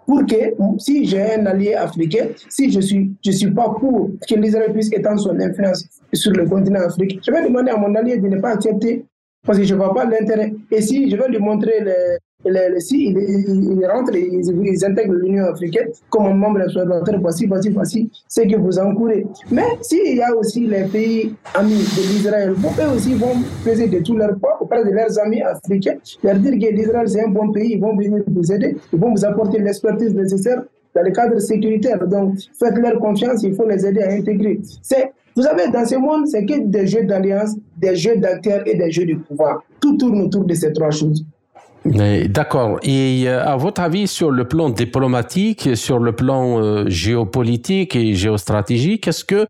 pour que si j'ai un allié africain, si je suis je suis pas pour que l'Israël puisse étendre son influence sur le continent africain, je vais demander à mon allié de ne pas accepter parce que je ne vois pas l'intérêt. Et si je vais lui montrer les, les, si il, il, rentre, ils, ils intègrent l'Union africaine comme un membre observateur, voici, voici, voici, c'est que vous encourez. Mais s'il y a aussi les pays amis de l'Israël, eux aussi vont peser de tout leur poids auprès de leurs amis africains, leur dire que l'Israël c'est un bon pays, ils vont venir vous aider, ils vont vous apporter l'expertise nécessaire dans le cadre sécuritaire. Donc, faites leur confiance, il faut les aider à intégrer. C'est vous savez, dans ce monde, c'est que des jeux d'alliance, des jeux d'acteurs et des jeux de pouvoir. Tout tourne autour de ces trois choses. D'accord. Et euh, à votre avis, sur le plan diplomatique, sur le plan euh, géopolitique et géostratégique, est-ce que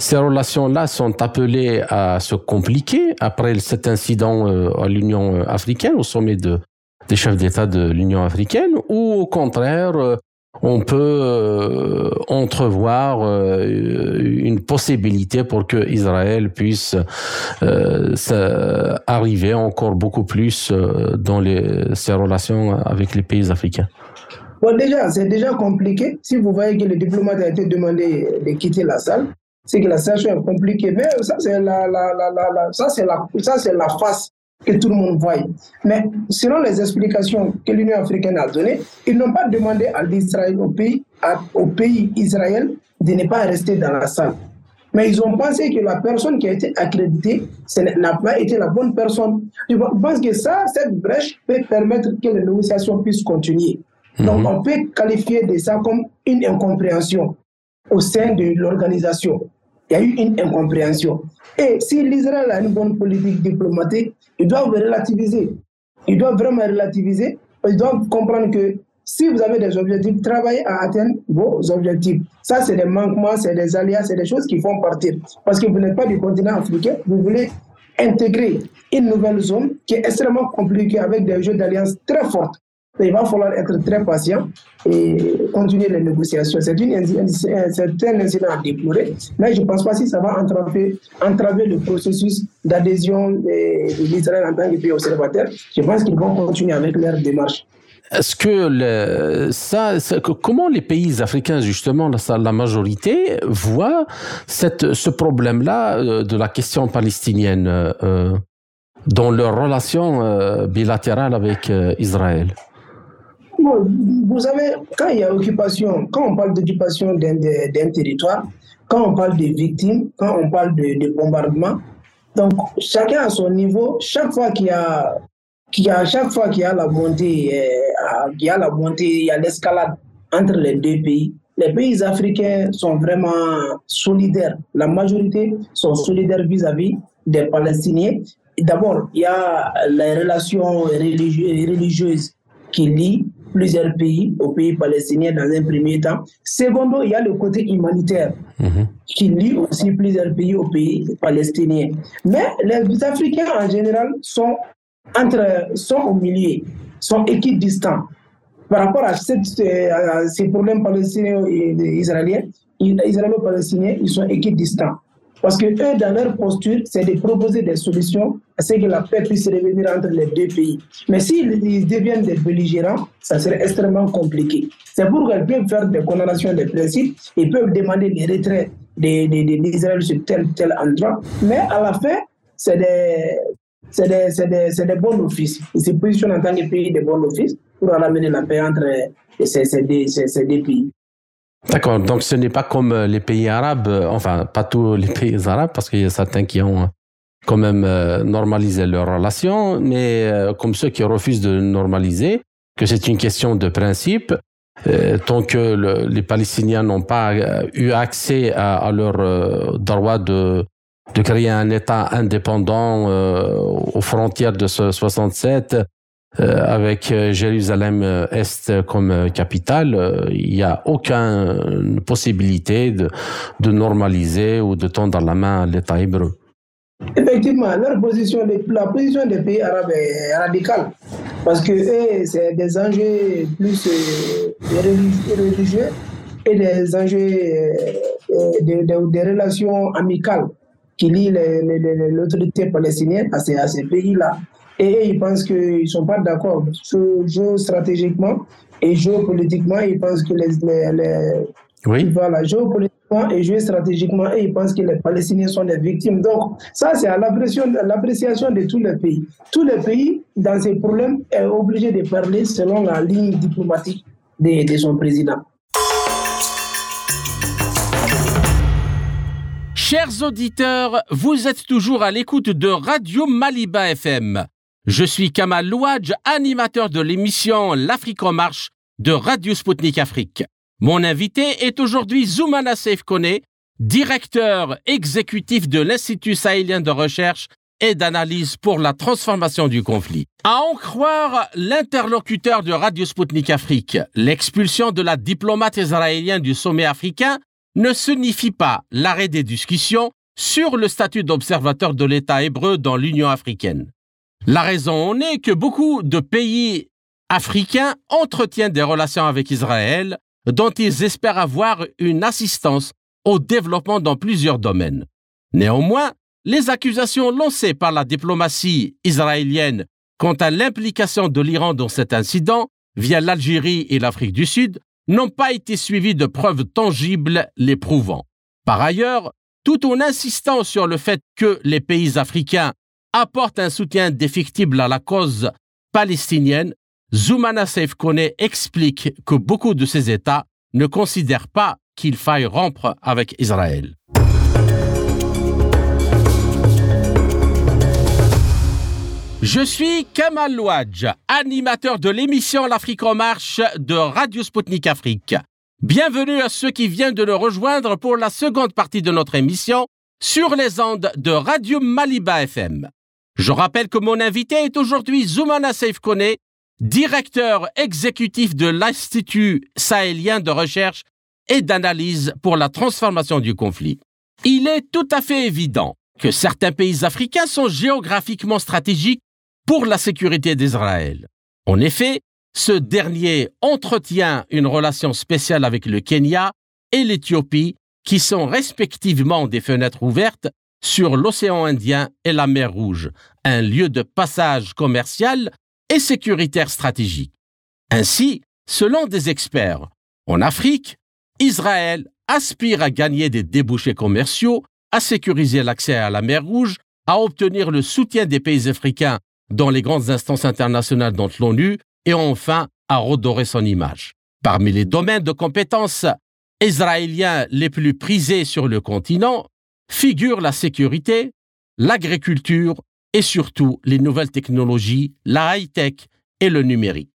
ces relations-là sont appelées à se compliquer après cet incident euh, à l'Union africaine, au sommet de, des chefs d'État de l'Union africaine, ou au contraire, on peut euh, entrevoir euh, une possibilité pour que Israël puisse euh, arriver encore beaucoup plus dans ses relations avec les pays africains. Bon, déjà, c'est déjà compliqué. Si vous voyez que le diplomate a été demandé de quitter la salle, c'est que la situation est compliquée. Mais ça, c'est la, la, ça, c'est la face que tout le monde voit. Mais selon les explications que l'Union africaine a données, ils n'ont pas demandé à l'Israël, au pays, au pays Israël, de ne pas rester dans la salle. Mais ils ont pensé que la personne qui a été accréditée n'a pas été la bonne personne. Je pense que ça, cette brèche peut permettre que les négociations puissent continuer. Donc, mhm. on peut qualifier de ça comme une incompréhension au sein de l'organisation. Il y a eu une incompréhension. Et si l'Israël a une bonne politique diplomatique, ils doivent relativiser. Ils doivent vraiment relativiser. Ils doivent comprendre que si vous avez des objectifs, travaillez à atteindre vos objectifs. Ça, c'est des manquements, c'est des alias, c'est des choses qui font partir. Parce que vous n'êtes pas du continent africain, vous voulez intégrer une nouvelle zone qui est extrêmement compliquée avec des jeux d'alliance très fortes il va falloir être très patient et continuer les négociations. C'est un incident à déplorer, mais je ne pense pas si ça va entraver, le processus d'adhésion de, l'Israël en tant que pays observateur. Je pense qu'ils vont continuer avec leur démarche. Est-ce que le, ça, comment les pays africains justement, la, majorité voient ce problème-là euh, de la question palestinienne euh, dans leur relation euh, bilatérale avec Israël? Vous savez, quand il y a occupation, quand on parle d'occupation d'un territoire, quand on parle de victimes, quand on parle de, de bombardement, donc chacun à son niveau, chaque fois qu'il y a, qu'il a chaque fois qu'il a la montée, euh, a la montée, il y a l'escalade entre les deux pays. Les pays africains sont vraiment solidaires. La majorité sont solidaires vis-à-vis -vis des Palestiniens. D'abord, il y a les relations religieuses qui lient plusieurs pays, au pays palestinien dans un premier temps. Secondo, il y a le côté humanitaire mhm. qui lie aussi plusieurs pays au pays palestinien. Mais les Africains en général sont, entre, sont au milieu, sont équidistants. Par rapport à, ces problèmes palestiniens et israéliens, israélo-palestiniens, ils sont équidistants. Parce que eux, dans leur posture, c'est de proposer des solutions à ce que la paix puisse revenir entre les deux pays. Mais s'ils deviennent des belligérants, ça serait extrêmement compliqué. C'est pourquoi ils peuvent faire des condamnations des principes, ils peuvent demander des retraits d'Israël sur tel tel endroit, mais à la fin, c'est des, c'est des, des, des, bons offices. Ils se positionnent en tant que pays de bons offices pour amener la paix entre ces deux pays. D'accord, donc ce n'est pas comme euh, les pays arabes, euh, enfin pas tous les pays arabes, parce qu'il y a certains qui ont euh, quand même normalisé leurs relations, mais comme ceux qui refusent de normaliser, que c'est une question de principe, tant que les Palestiniens n'ont pas eu accès à, leur droit de, créer un État indépendant aux frontières de ce 67, euh, avec euh, Jérusalem euh, Est comme capitale, il n'y a aucune possibilité de, de, normaliser ou de tendre la main à l'État hébreu. Effectivement, position, la position des pays arabes est radicale parce que c'est des enjeux plus religieux et des enjeux des relations amicales qui lient l'autorité palestinienne à ces pays-là. Et ils pensent qu'ils ne sont pas d'accord. Géostratégiquement et géopolitiquement, ils pensent que les, les, oui. Voilà, géopolitiquement et géostratégiquement, et ils pensent que les Palestiniens sont des victimes. Donc, ça, c'est à l'appréciation de tous les pays. Tous les pays, dans ces problèmes, sont obligés de parler selon la ligne diplomatique de, de son président. Chers auditeurs, vous êtes toujours à l'écoute de Radio Maliba FM. Je suis Kamal Louadj, animateur de l'émission L'Afrique en marche de Radio Sputnik Afrique. Mon invité est aujourd'hui Zoumana Seif Kone, directeur exécutif de l'Institut sahélien de recherche et d'analyse pour la transformation du conflit. À en croire l'interlocuteur de Radio Sputnik Afrique, l'expulsion de la diplomate israélienne du sommet africain ne signifie pas l'arrêt des discussions sur le statut d'observateur de l'État hébreu dans l'Union africaine. La raison en est que beaucoup de pays africains entretiennent des relations avec Israël dont ils espèrent avoir une assistance au développement dans plusieurs domaines. Néanmoins, les accusations lancées par la diplomatie israélienne quant à l'implication de l'Iran dans cet incident via l'Algérie et l'Afrique du Sud n'ont pas été suivies de preuves tangibles les prouvant. Par ailleurs, tout en insistant sur le fait que les pays africains apportent un soutien défectible à la cause palestinienne, Zoumana Saif Kone explique que beaucoup de ces États ne considèrent pas qu'il faille rompre avec Israël. Je suis Kamal Louadj, animateur de l'émission L'Afrique en marche de Radio Sputnik Afrique. Bienvenue à ceux qui viennent de nous rejoindre pour la seconde partie de notre émission sur les ondes de Radio Maliba FM. Je rappelle que mon invité est aujourd'hui Zoumana Kone, directeur exécutif de l'Institut sahélien de recherche et d'analyse pour la transformation du conflit. Il est tout à fait évident que certains pays africains sont géographiquement stratégiques pour la sécurité d'Israël. En effet, ce dernier entretient une relation spéciale avec le Kenya et l'Éthiopie, qui sont respectivement des fenêtres ouvertes sur l'océan Indien et la mer Rouge, un lieu de passage commercial et sécuritaire stratégique. Ainsi, selon des experts, en Afrique, Israël aspire à gagner des débouchés commerciaux, à sécuriser l'accès à la mer Rouge, à obtenir le soutien des pays africains dans les grandes instances internationales dont l'ONU et enfin à redorer son image. Parmi les domaines de compétences israéliens les plus prisés sur le continent figurent la sécurité, l'agriculture et surtout les nouvelles technologies, la high-tech et le numérique.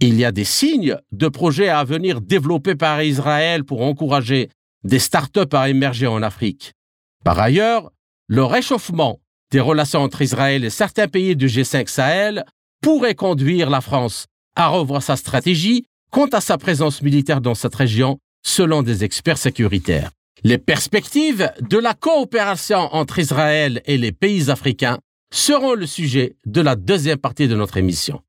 Il y a des signes de projets à venir développés par Israël pour encourager des start-up à émerger en Afrique. Par ailleurs, le réchauffement des relations entre Israël et certains pays du G5 Sahel pourrait conduire la France à revoir sa stratégie quant à sa présence militaire dans cette région, selon des experts sécuritaires. Les perspectives de la coopération entre Israël et les pays africains seront le sujet de la deuxième partie de notre émission.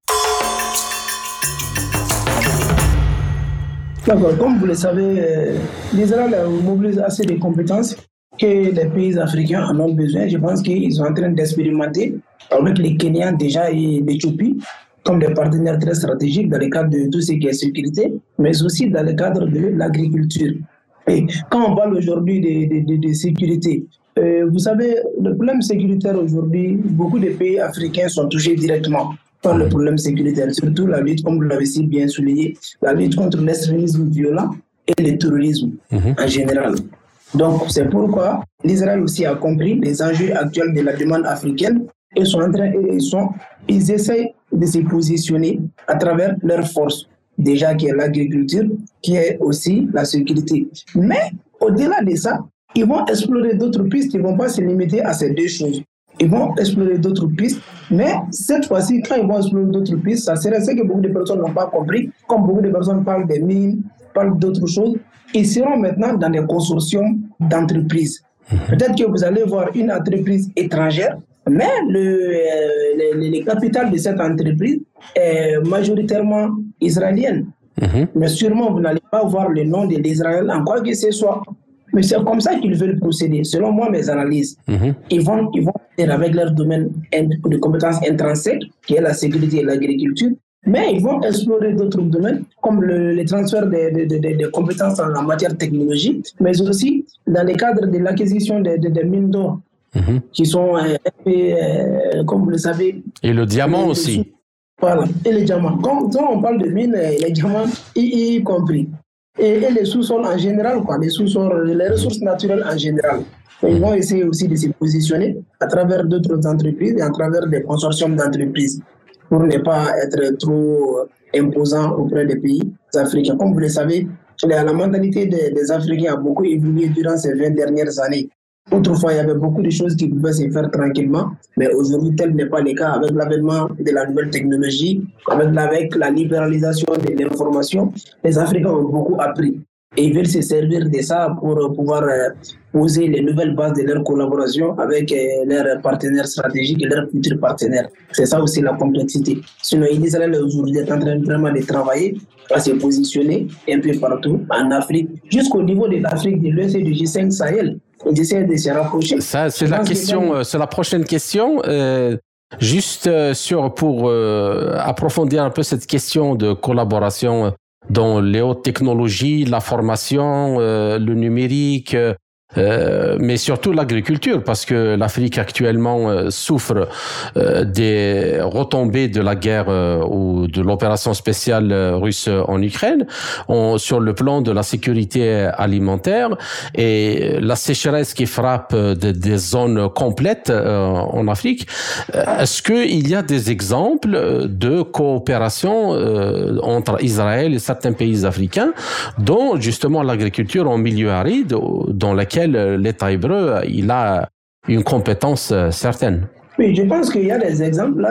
D'accord, comme vous le savez, euh, l'Israël mobilise assez de compétences que les pays africains en ont besoin. Je pense qu'ils sont en train d'expérimenter avec les Kenyans déjà et l'Éthiopie comme des partenaires très stratégiques dans le cadre de tout ce qui est sécurité, mais aussi dans le cadre de l'agriculture. Et quand on parle aujourd'hui de, de, sécurité, euh, vous savez, le problème sécuritaire aujourd'hui, beaucoup de pays africains sont touchés directement par le problème sécuritaire, surtout la lutte, comme vous l'avez si bien souligné, la lutte contre l'extrémisme violent et le terrorisme mhm. en général. Donc, c'est pourquoi l'Israël aussi a compris les enjeux actuels de la demande africaine et sont en train, ils, sont, ils essayent de se positionner à travers leurs forces, déjà qui est l'agriculture, qui est aussi la sécurité. Mais au-delà de ça, ils vont explorer d'autres pistes, ils ne vont pas se limiter à ces deux choses. Ils vont explorer d'autres pistes, mais cette fois-ci, quand ils vont explorer d'autres pistes, ça serait ce que beaucoup de personnes n'ont pas compris, comme beaucoup de personnes parlent des mines, parlent d'autres choses, ils seront maintenant dans des consortiums d'entreprises. Mhm. Peut-être que vous allez voir une entreprise étrangère mais le, euh, le, capital de cette entreprise est majoritairement israélienne. Mhm. Mais sûrement, vous n'allez pas voir le nom de l'Israël en quoi que ce soit. Mais c'est comme ça qu'ils veulent procéder, selon moi, mes analyses. Mhm. Ils vont, ils vont avec leur domaine de compétences intrinsèques, qui est la sécurité et l'agriculture, mais ils vont explorer d'autres domaines, comme le, transfert des de, compétences en, matière technologique, mais aussi dans le cadre de l'acquisition des mines d'or Mhm. qui sont euh, euh, comme vous le savez. Et le diamant aussi. Voilà, et les diamants. Quand, on parle de mines, euh, les diamants y, compris. Et, les sous-sols en général, quoi, les sous-sols, les ressources naturelles en général. Ils vont essayer aussi de se positionner à travers d'autres entreprises et à travers des consortiums d'entreprises pour ne pas être trop imposant auprès des pays africains. Comme vous le savez, la mentalité des, des Africains a beaucoup évolué durant ces 20 dernières années. Autrefois, il y avait beaucoup de choses qui pouvaient se faire tranquillement, mais aujourd'hui, tel n'est pas le cas avec l'avènement de la nouvelle technologie, avec, la libéralisation de l'information. Les Africains ont beaucoup appris et ils veulent se servir de ça pour pouvoir euh, poser les nouvelles bases de leur collaboration avec euh, leurs partenaires stratégiques et leurs futurs partenaires. C'est ça aussi la complexité. Sinon, Israël aujourd'hui est en train vraiment de travailler à se positionner un peu partout en Afrique, jusqu'au niveau de l'Afrique de l'Ouest et du G5 Sahel de se rapprocher. Ça, c'est la question, euh, c'est la prochaine question. Euh, juste euh, sur pour approfondir un peu cette question de collaboration dans les hautes technologies, la formation, le numérique, euh, mais surtout l'agriculture, parce que l'Afrique actuellement euh, souffre euh, des retombées de la guerre ou de l'opération spéciale russe en Ukraine, sur le plan de la sécurité alimentaire et la sécheresse qui frappe des zones complètes en Afrique. Est-ce qu'il y a des exemples de coopération entre Israël et certains pays africains, dont justement l'agriculture en milieu aride, dans laquelle euh, l'État hébreu il a une compétence euh, certaine. Oui, je pense qu'il y a des exemples.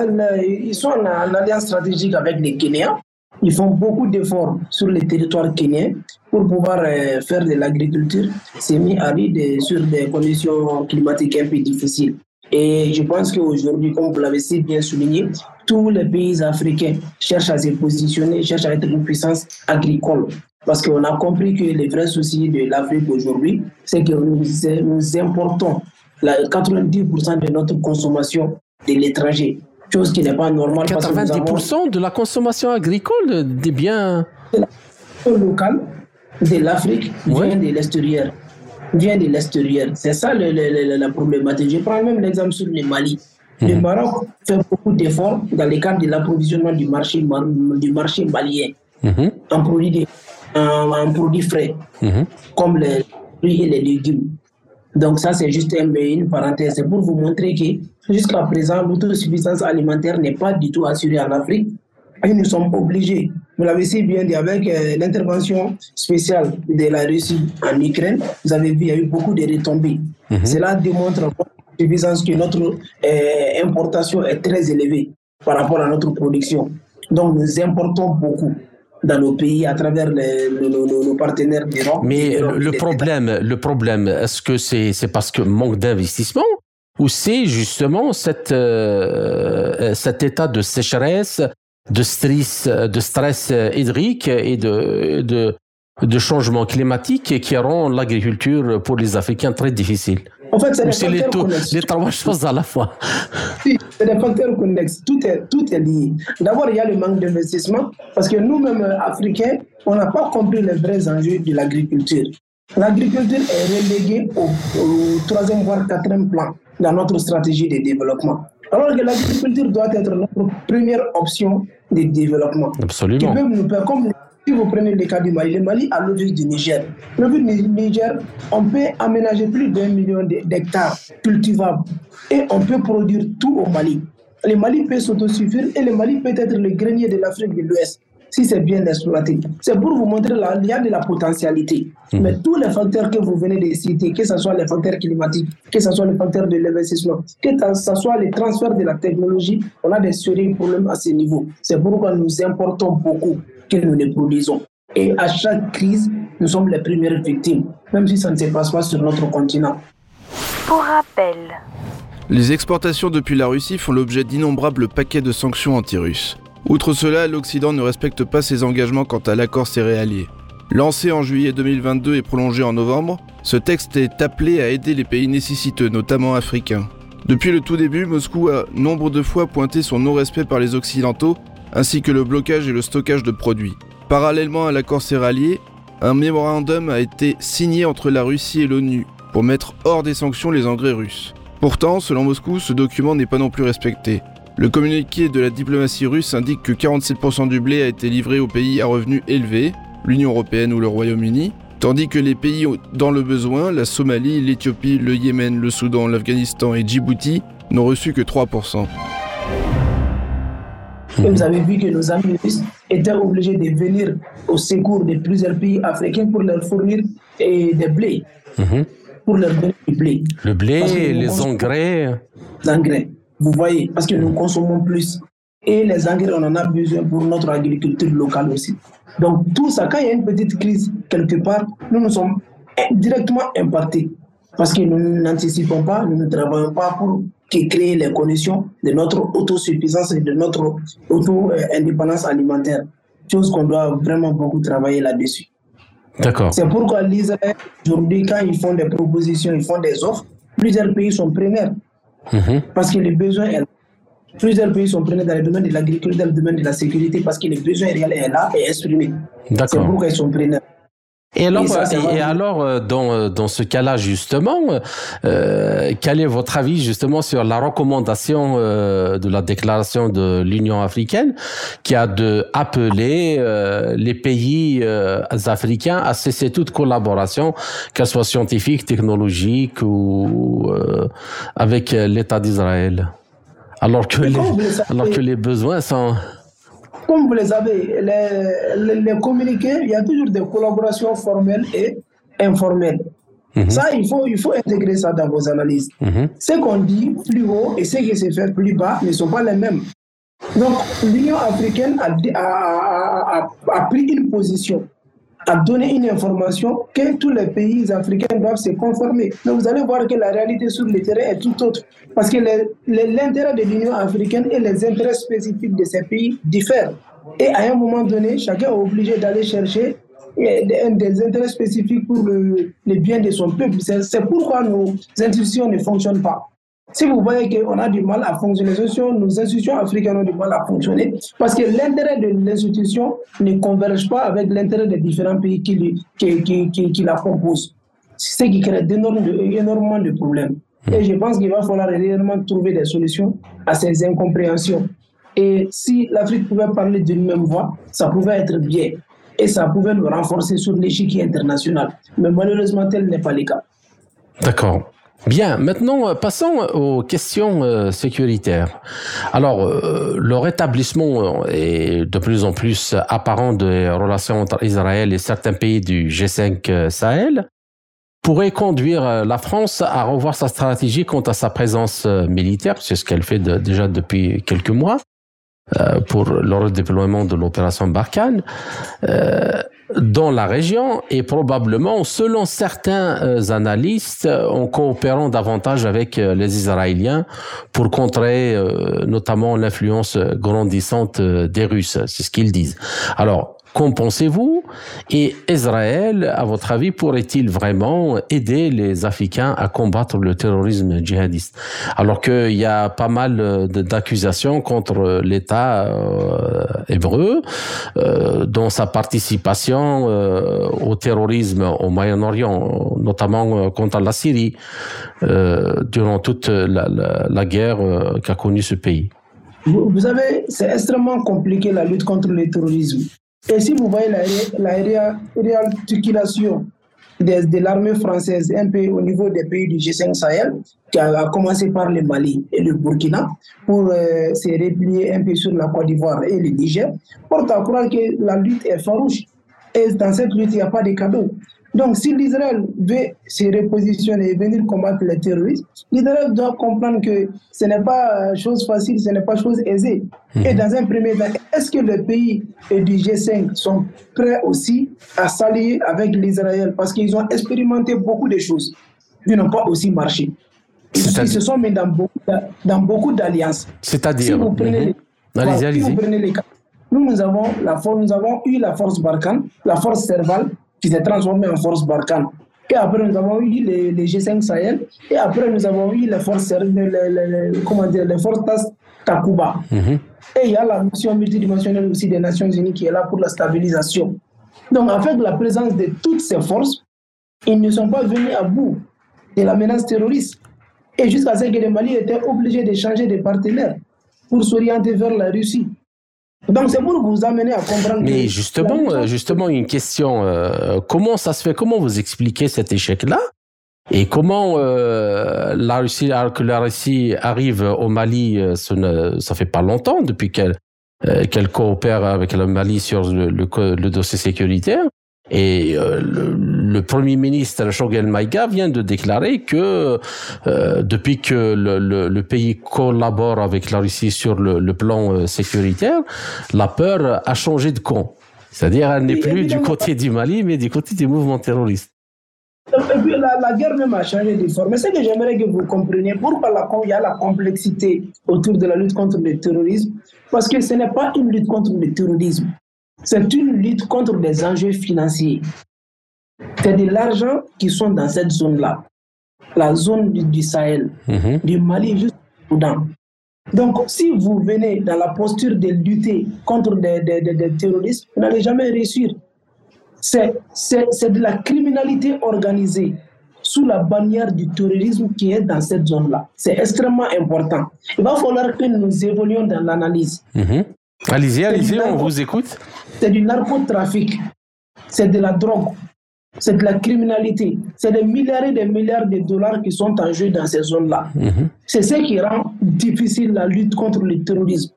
ils sont en, alliance stratégique avec les Kenyans. Ils font beaucoup d'efforts sur le territoire kenyan pour pouvoir euh, faire de l'agriculture semi-aride sur des conditions climatiques un peu difficiles. Et je pense qu'aujourd'hui, comme vous l'avez si bien souligné, tous les pays africains cherchent à se positionner, cherchent à être une puissance agricole. Parce qu'on a compris que les vrais soucis de l'Afrique aujourd'hui, c'est que nous, importons 90% de notre consommation de l'étranger, chose qui n'est pas normale. 90% de la consommation agricole des biens local de l'Afrique vient de l'extérieur. Vient de l'extérieur. C'est ça la problématique. Je prends même l'exemple sur le Mali. Le mhm. Maroc fait beaucoup d'efforts dans le cadre de l'approvisionnement du marché, du marché malien mhm. en produits de en, produits frais, mhm. comme les fruits et les légumes. Donc ça, c'est juste une parenthèse. C'est pour vous montrer que jusqu'à présent, l'autosuffisance alimentaire n'est pas du tout assurée en Afrique. Et nous sommes obligés, vous l'avez si bien dit, avec euh, l'intervention spéciale de la Russie en Ukraine, vous avez vu, il y a eu beaucoup de retombées. Mhm. Cela démontre que notre euh, importation est très élevée par rapport à notre production. Donc nous importons beaucoup dans nos pays à travers les, nos, partenaires. Mais le, problème, le problème, est-ce que c'est parce que manque d'investissement ou c'est justement cette, euh, cet état de sécheresse, de stress, de stress hydrique et de, de, de changement climatique qui rend l'agriculture pour les Africains très difficile? En fait, c'est les, les trois choses à la fois. c'est des facteurs connexes. Tout est, tout est lié. D'abord, il y a le manque d'investissement, parce que nous-mêmes, Africains, on n'a pas compris les vrais enjeux de l'agriculture. L'agriculture est reléguée au, troisième, voire quatrième plan dans notre stratégie de développement. Alors que l'agriculture doit être notre première option de développement. Absolument. Qui nous, comme si vous prenez le cas du Mali, le Mali a l'objet du Niger. L'objet du Niger, on peut aménager plus d'un million d'hectares cultivables et on peut produire tout au Mali. Le Mali peut s'autosuffire et le Mali peut être le grenier de l'Afrique de l'Ouest si c'est bien exploité. C'est pour vous montrer qu'il y a de la potentialité. Mhm. Mais tous les facteurs que vous venez de citer, que ce soit les facteurs climatiques, que ce soit les facteurs de l'investissement, que ce soit les transferts de la technologie, on a des sérieux problèmes à ce niveau. C'est pourquoi nous importons beaucoup que nous les produisons. Et à chaque crise, nous sommes les premières victimes, même si ça ne se passe pas sur notre continent. Pour rappel. Les exportations depuis la Russie font l'objet d'innombrables paquets de sanctions anti-russes. Outre cela, l'Occident ne respecte pas ses engagements quant à l'accord céréalier. Lancé en juillet 2022 et prolongé en novembre, ce texte est appelé à aider les pays nécessiteux, notamment africains. Depuis le tout début, Moscou a nombre de fois pointé son non-respect par les Occidentaux ainsi que le blocage et le stockage de produits. Parallèlement à l'accord céréalier, un mémorandum a été signé entre la Russie et l'ONU pour mettre hors des sanctions les engrais russes. Pourtant, selon Moscou, ce document n'est pas non plus respecté. Le communiqué de la diplomatie russe indique que 47% du blé a été livré aux pays à revenus élevés, l'Union européenne ou le Royaume-Uni, tandis que les pays dans le besoin, la Somalie, l'Éthiopie, le Yémen, le Soudan, l'Afghanistan et Djibouti, n'ont reçu que 3%. Et vous avez vu que nos amis russes étaient obligés de venir au secours de plusieurs pays africains pour leur fournir des blés. Mhm. Pour leur donner du blé. Le blé, les engrais. Les engrais. Vous voyez, parce que nous consommons plus. Et les engrais, on en a besoin pour notre agriculture locale aussi. Donc, tout ça, quand il y a une petite crise quelque part, nous nous sommes directement impactés. Parce que nous n'anticipons pas, nous ne travaillons pas pour créer les conditions de notre autosuffisance et de notre auto-indépendance alimentaire. Chose qu'on doit vraiment beaucoup travailler là-dessus. D'accord. C'est pourquoi l'Israël, aujourd'hui, quand ils font des propositions, ils font des offres, plusieurs pays sont preneurs. Mhm. Parce que les besoins Plusieurs pays sont preneurs dans le domaine de l'agriculture, dans le domaine de la sécurité, parce que les besoins réels est là et exprimé. D'accord. C'est pourquoi ils sont preneurs. Et alors, et, alors euh, dans, euh, dans ce cas-là, justement, euh, quel est votre avis justement sur la recommandation euh, de la déclaration de l'Union africaine qui a de appeler euh, les pays africains à cesser toute collaboration, qu'elle soit scientifique, technologique ou avec l'État d'Israël, alors que les, alors que les besoins sont comme vous les avez, les, les, communiqués, il y a toujours des collaborations formelles et informelles. Mhm. Ça, il faut, il faut intégrer ça dans vos analyses. Mhm. Ce qu'on dit plus haut et ce qui se fait plus bas ne sont pas les mêmes. Donc, l'Union africaine a, a, a, a, pris une position, a donné une information que tous les pays africains doivent se conformer. Mais vous allez voir que la réalité sur le terrain est tout autre. Parce que l'intérêt de l'Union africaine et les intérêts spécifiques de ces pays diffèrent. Et à un moment donné, chacun est obligé d'aller chercher des, intérêts spécifiques pour le, bien de son peuple. C'est pourquoi nos institutions ne fonctionnent pas. Si vous voyez qu'on a du mal à fonctionner, nos institutions africaines ont du mal à fonctionner parce que l'intérêt de l'institution ne converge pas avec l'intérêt des différents pays qui, qui, qui, qui, la composent. C'est ce qui crée énormément de problèmes. Et je pense qu'il va falloir réellement trouver des solutions à ces incompréhensions. Et si l'Afrique pouvait parler d'une même voix, ça pouvait être bien. Et ça pouvait nous renforcer sur l'échiquier international. Mais malheureusement, tel n'est pas le cas. D'accord. Bien, maintenant euh, passons aux questions euh, sécuritaires. Alors, euh, le rétablissement est de plus en plus apparent des relations entre Israël et certains pays du G5 Sahel pourrait conduire la France à revoir sa stratégie quant à sa présence militaire, c'est ce qu'elle fait déjà depuis quelques mois, pour le redéploiement de l'opération Barkhane dans la région et probablement, selon certains euh, analystes, en coopérant davantage avec euh, les Israéliens pour contrer euh, notamment l'influence grandissante des Russes. C'est ce qu'ils disent. Alors, Qu'en pensez-vous? Et Israël, à votre avis, pourrait-il vraiment aider les Africains à combattre le terrorisme djihadiste? Alors qu'il y a pas mal euh, d'accusations contre l'État euh, hébreu euh, dans sa participation au terrorisme au Moyen-Orient, notamment contre la Syrie, durant toute la guerre qu'a connue ce pays. Vous savez, c'est extrêmement compliqué la lutte contre le terrorisme. Et si vous voyez la, la réarticulation de, de l'armée française un peu au niveau des pays du G5 Sahel, qui a, commencé par le Mali et le Burkina, pour euh, se replier un peu sur la Côte d'Ivoire et le Niger, porte à croire que la lutte est farouche. Et dans cette lutte, il n'y a pas de cadeaux. Donc, si l'Israël veut se repositionner et venir combattre les terroristes, l'Israël doit comprendre que ce n'est pas chose facile, ce n'est pas chose aisée. Mhm. Et dans un premier temps, est-ce que les pays du G5 sont prêts aussi à s'allier avec l'Israël? Parce qu'ils ont expérimenté beaucoup de choses qui n'ont pas aussi marché. Ils, se sont mis dans beaucoup, dans beaucoup d'alliances. C'est-à-dire? Si vous prenez, mhm. les, cas, nous, nous avons, la, nous avons eu la force Barkhane, la force Serval, qui s'est transformé en force Barkhane. Et après, nous avons eu les, les, G5 Sahel. Et après, nous avons eu les forces, les, les, comment dire, les forces Takuba. Mhm. Et il y a la mission multidimensionnelle aussi des Nations Unies qui est là pour la stabilisation. Donc, avec la présence de toutes ces forces, ils ne sont pas venus à bout de la menace terroriste. Et jusqu'à ce que le Mali était obligé de changer de partenaire pour s'orienter vers la Russie. Donc c'est pour vous amener à comprendre. Mais justement, euh, justement une question. Euh, comment ça se fait? Comment vous expliquez cet échec-là? Et comment euh, la Russie, que la Russie arrive au Mali, ça ne, ça fait pas longtemps depuis qu'elle qu'elle coopère avec le Mali sur le, le dossier sécuritaire. Et euh, le, Premier ministre Shogel Maïga vient de déclarer que euh, depuis que le, le, pays collabore avec la Russie sur le, plan euh, sécuritaire, la peur a changé de camp. C'est-à-dire, elle n'est plus du côté du Mali, mais du côté des mouvements terroristes. Et puis la, la, guerre même a changé de forme. Mais ce que j'aimerais que vous compreniez, pourquoi la, il y a la complexité autour de la lutte contre le terrorisme Parce que ce n'est pas une lutte contre le terrorisme. C'est une lutte contre des enjeux financiers. C'est de l'argent qui sont dans cette zone-là, la zone du, Sahel, mhm. du Mali jusqu'au Soudan. Donc, si vous venez dans la posture de lutter contre des, des, des, terroristes, vous n'allez jamais réussir. C'est de la criminalité organisée sous la bannière du terrorisme qui est dans cette zone-là. C'est extrêmement important. Il va falloir que nous évoluions dans l'analyse. Mhm. Allez-y, allez-y, on vous écoute. C'est du narcotrafic, c'est de la drogue, c'est de la criminalité, c'est des milliards et des milliards de dollars qui sont en jeu dans ces zones-là. Mhm. C'est ce qui rend difficile la lutte contre le terrorisme.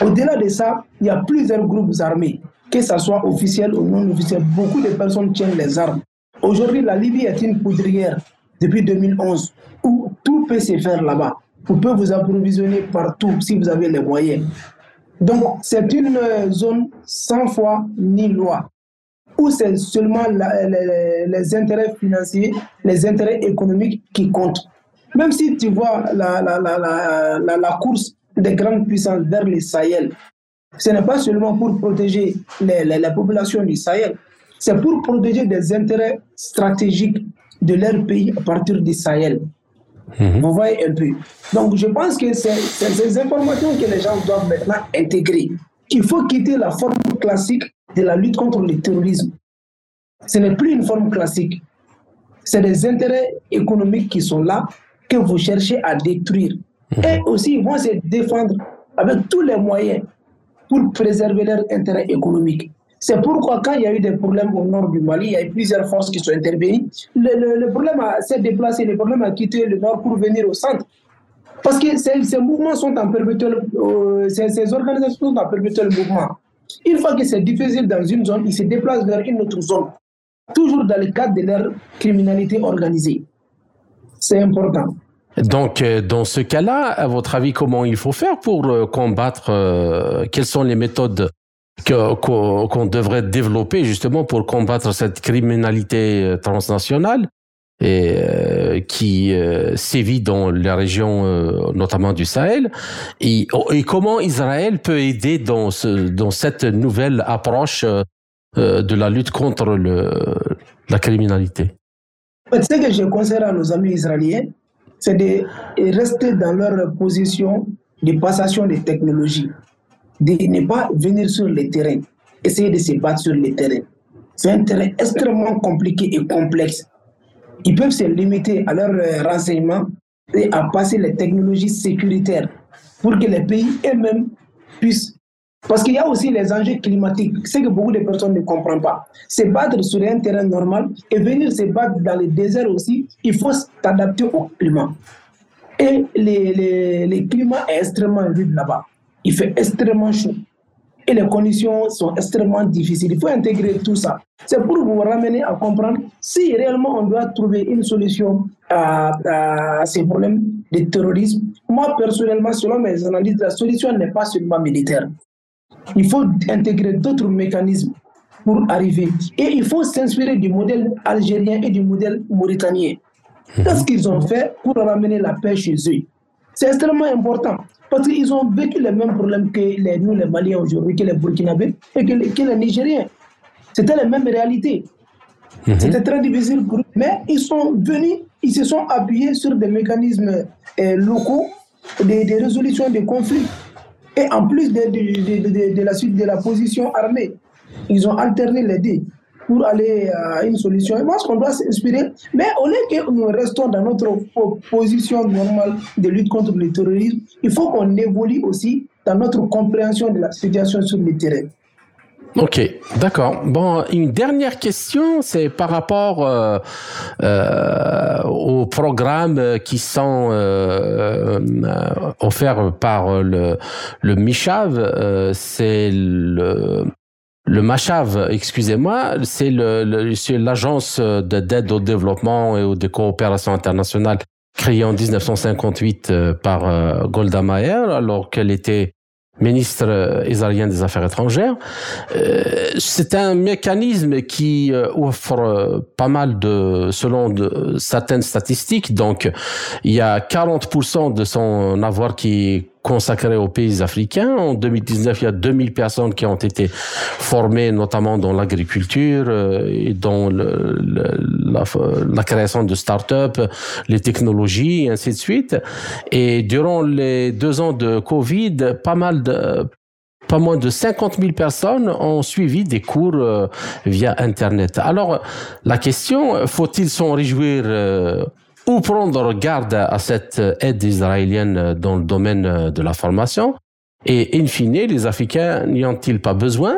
Au-delà de ça, il y a plusieurs groupes armés, que ce soit officiel ou non officiel. Beaucoup de personnes tiennent les armes. Aujourd'hui, la Libye est une poudrière depuis 2011 où tout peut se faire là-bas. Vous pouvez vous approvisionner partout si vous avez les moyens. Donc, c'est une zone sans foi ni loi, où c'est seulement les, intérêts financiers, les intérêts économiques qui comptent. Même si tu vois la, la course des grandes puissances vers le Sahel, ce n'est pas seulement pour protéger la population du Sahel, c'est pour protéger des intérêts stratégiques de leur pays à partir du Sahel. Mhm. Vous voyez un peu. Donc, je pense que c'est ces informations que les gens doivent maintenant intégrer. Il faut quitter la forme classique de la lutte contre le terrorisme. Ce n'est plus une forme classique. C'est des intérêts économiques qui sont là, que vous cherchez à détruire. Mhm. Et aussi, ils vont se défendre avec tous les moyens pour préserver leurs intérêts économiques. C'est pourquoi quand il y a eu des problèmes au nord du Mali, il y a eu plusieurs forces qui sont intervenues. Le, problème s'est déplacé, le problème a quitté le nord pour venir au centre. Parce que ces, mouvements sont en perpétuel, euh, ces, organisations sont en perpétuel mouvement. Une fois que c'est difficile dans une zone, ils se déplacent vers une autre zone, toujours dans le cadre de leur criminalité organisée. C'est important. Donc, euh, dans ce cas-là, à votre avis, comment il faut faire pour euh, combattre Quelles sont les méthodes qu'on devrait développer justement pour combattre cette criminalité euh, transnationale et euh, qui euh, sévit dans la région notamment du Sahel et, et, comment Israël peut aider dans dans cette nouvelle approche de la lutte contre la criminalité? Ce que je conseille à nos amis israéliens, c'est de rester dans leur position de passation des technologies de ne pas venir sur le terrain, essayer de se battre sur le terrain. C'est un terrain extrêmement compliqué et complexe. Ils peuvent se limiter à leurs euh, renseignements et à passer les technologies sécuritaires pour que les pays eux-mêmes puissent. Parce qu'il y a aussi les enjeux climatiques, ce que beaucoup de personnes ne comprennent pas. Se battre sur un terrain normal et venir se battre dans le désert aussi, il faut s'adapter au climat. Et le climat est extrêmement rude là-bas il fait extrêmement chaud et les conditions sont extrêmement difficiles. Il faut intégrer tout ça. C'est pour vous ramener à comprendre si réellement on doit trouver une solution à, ces problèmes de terrorisme. Moi, personnellement, selon mes analyses, la solution n'est pas seulement militaire. Il faut intégrer d'autres mécanismes pour arriver. Et il faut s'inspirer du modèle algérien et du modèle mauritanien. Qu'est-ce qu'ils ont fait pour ramener la paix chez eux? C'est extrêmement important. Parce qu'ils ont vécu les mêmes problèmes que les, nous, les Maliens aujourd'hui, que les Burkinabés et que les, que les Nigériens. C'était les mêmes réalités. Mhm. C'était très difficile pour eux. Mais ils sont venus, ils se sont appuyés sur des mécanismes euh, locaux, des, des, résolutions de conflits. Et en plus de, de, de, la suite de la position armée, ils ont alterné les deux pour aller à une solution. Je pense qu'on doit s'inspirer, mais au lieu que nous restons dans notre position normale de lutte contre le terrorisme, il faut qu'on évolue aussi dans notre compréhension de la situation sur le terrain. Ok, d'accord. Bon, une dernière question, c'est par rapport euh, euh, aux programmes qui sont euh, offerts par le, le c'est le le MACHAV, excusez-moi, c'est l'agence d'aide au développement et de coopération internationale créée en 1958 euh, par euh, Golda Meir, alors qu'elle était ministre euh, israélien des Affaires étrangères. C'est un mécanisme qui offre pas mal de, selon certaines statistiques, donc il y a 40% de son avoir qui consacré aux pays africains. En 2019, il y a 2000 personnes qui ont été formées, notamment dans l'agriculture euh, et dans le, la, la, création de start-up, les technologies, et ainsi de suite. Et durant les deux ans de Covid, pas mal de pas moins de 50 000 personnes ont suivi des cours euh, via Internet. Alors, la question, faut-il s'en réjouir euh, ou prendre garde à cette aide israélienne dans le domaine de la formation? Et in fine, les Africains n'y ont-ils pas besoin?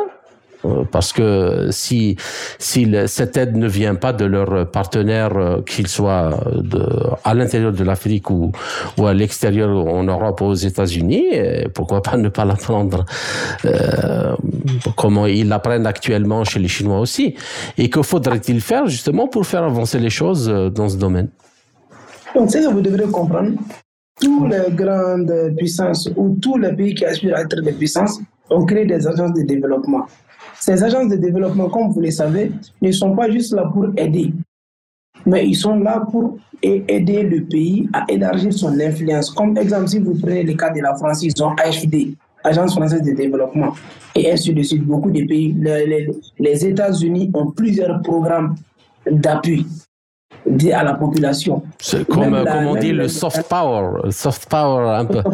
Euh, parce que si, si cette aide ne vient pas de leurs partenaires, euh, qu'ils soient à l'intérieur de l'Afrique ou, à l'extérieur, en Europe ou aux États-Unis, euh, pourquoi pas ne pas la prendre euh, comment ils l'apprennent actuellement chez les Chinois aussi? Et que faudrait-il faire justement pour faire avancer les choses dans ce domaine? Donc, ce que vous devrez comprendre, toutes les grandes puissances ou tous les pays qui aspirent à être des puissances ont créé des agences de développement. Ces agences de développement, comme vous le savez, ne sont pas juste là pour aider, mais ils sont là pour aider le pays à élargir son influence. Comme exemple, si vous prenez le cas de la France, ils ont AFD, Agence française de développement, et ainsi de suite. Beaucoup de pays, les États-Unis ont plusieurs programmes d'appui à la population. C'est comme, comme on dit, le soft power, soft power un peu.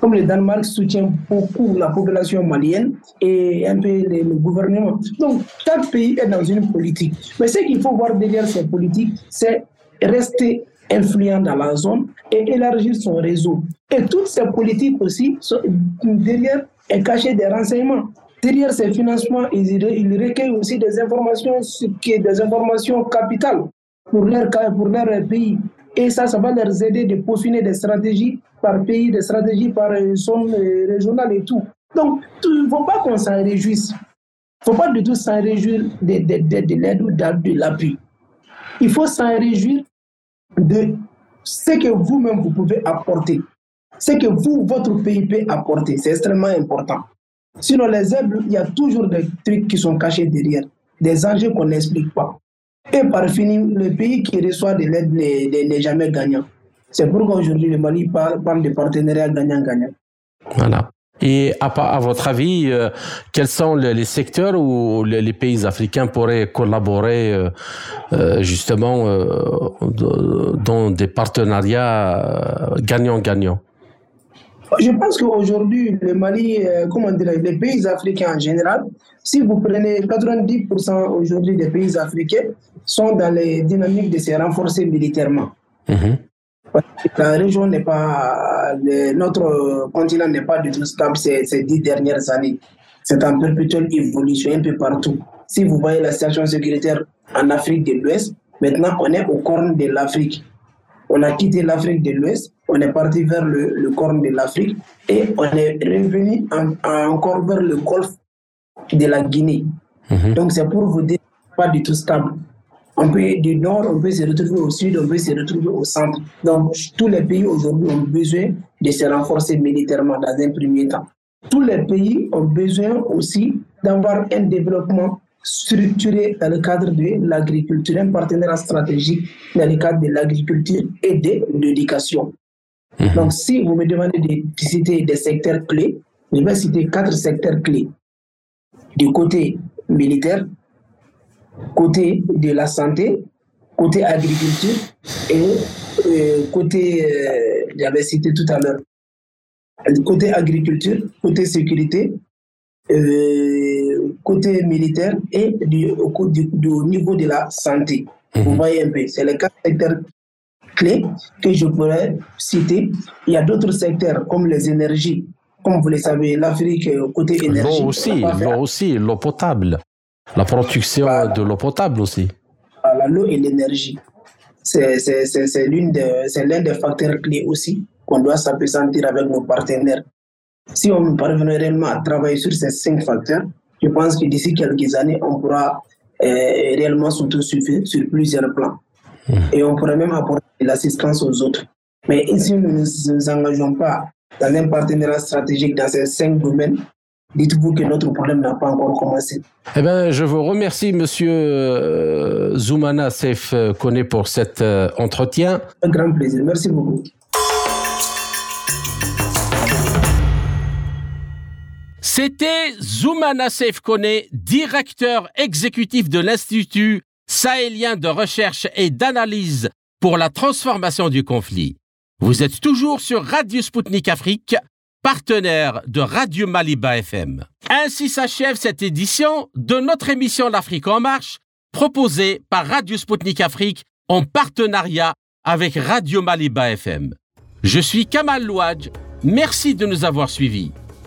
comme le Danemark soutient beaucoup la population malienne et un peu le, le, gouvernement. Donc, chaque pays est dans une politique. Mais ce qu'il faut voir derrière ces politiques, c'est rester influent dans la zone et élargir son réseau. Et toutes ces politiques aussi, sont, derrière, est caché des renseignements. Derrière ces financements, ils, ils recueillent aussi des informations, des informations capitales pour leur, pour leur pays. Et ça, ça va leur aider de peaufiner des stratégies par pays, des stratégies par zone régionale et tout. Donc, il ne faut pas qu'on s'en réjouisse. Il ne faut pas du tout s'en réjouir de, de, de, de l'aide ou de l'appui. Il faut s'en réjouir de ce que vous-même vous pouvez apporter. Ce que vous, votre pays peut apporter. C'est extrêmement important. Sinon, les aides, il y a toujours des trucs qui sont cachés derrière, des enjeux qu'on n'explique pas. Et par finir, le pays qui reçoit de l'aide n'est jamais gagnant. C'est pourquoi aujourd'hui le Mali parle de partenariat gagnant-gagnant. Voilà. Et à, votre avis, euh, quels sont les, secteurs où les, pays africains pourraient collaborer euh, euh, justement dans des partenariats gagnant-gagnant? Je pense qu'aujourd'hui, le Mali, comment dire, les pays africains en général, si vous prenez 90% aujourd'hui des pays africains, sont dans les dynamiques de se renforcer militairement. Mmh. La région n'est pas, le, notre continent n'est pas du tout stable ces, ces dix dernières années. C'est en perpétuelle évolution un peu partout. Si vous voyez la situation sécuritaire en Afrique de l'Ouest, maintenant on est au corne de l'Afrique. On a quitté l'Afrique de l'Ouest, on est parti vers le, le corne de l'Afrique et on est revenu en, en, encore vers le golfe de la Guinée. -hmm. Donc c'est pour vous dire, pas du tout stable. On peut du nord, on peut se retrouver au sud, on peut se retrouver au centre. Donc, tous les pays aujourd'hui ont besoin de se renforcer militairement dans un premier temps. Tous les pays ont besoin aussi d'avoir un développement structuré dans le cadre de l'agriculture, un partenariat stratégique dans le cadre de l'agriculture et de l'éducation. Mmh. Donc, si vous me demandez de citer des secteurs clés, je vais citer quatre secteurs clés. Du côté militaire, côté de la santé, côté agriculture et euh, côté, euh, j'avais cité tout à l'heure, côté agriculture, côté sécurité, euh, côté militaire et du, au, du, du, au niveau de la santé. Mmh. Vous voyez un peu, c'est les quatre secteurs clés que je pourrais citer. Il y a d'autres secteurs comme les énergies. Comme vous le savez, l'Afrique, côté énergie. L'eau aussi, l'eau aussi, l'eau potable. La production voilà. de l'eau potable aussi. Voilà, l'eau et l'énergie. C'est l'un de, des facteurs clés aussi qu'on doit s'apesantir avec nos partenaires. Si on parvenait réellement à travailler sur ces cinq facteurs, je pense que d'ici quelques années, on pourra euh, réellement s'autosuffire sur plusieurs plans. Mmh. Et on pourrait même apporter de l'assistance aux autres. Mais si nous ne nous engageons pas dans un partenariat stratégique dans ces cinq domaines, dites-vous que notre problème n'a pas encore commencé. Eh bien, je vous remercie, Monsieur euh, Zoumana Sef Kone, pour cet euh, entretien. Un grand plaisir. Merci beaucoup. C'était Zoumana Sef Kone, directeur exécutif de l'Institut sahélien de recherche et d'analyse pour la transformation du conflit. Vous êtes toujours sur Radio Sputnik Afrique partenaire de Radio Maliba FM. Ainsi s'achève cette édition de notre émission L'Afrique en marche, proposée par Radio Sputnik Afrique en partenariat avec Radio Maliba FM. Je suis Kamal Louadj, merci de nous avoir suivis.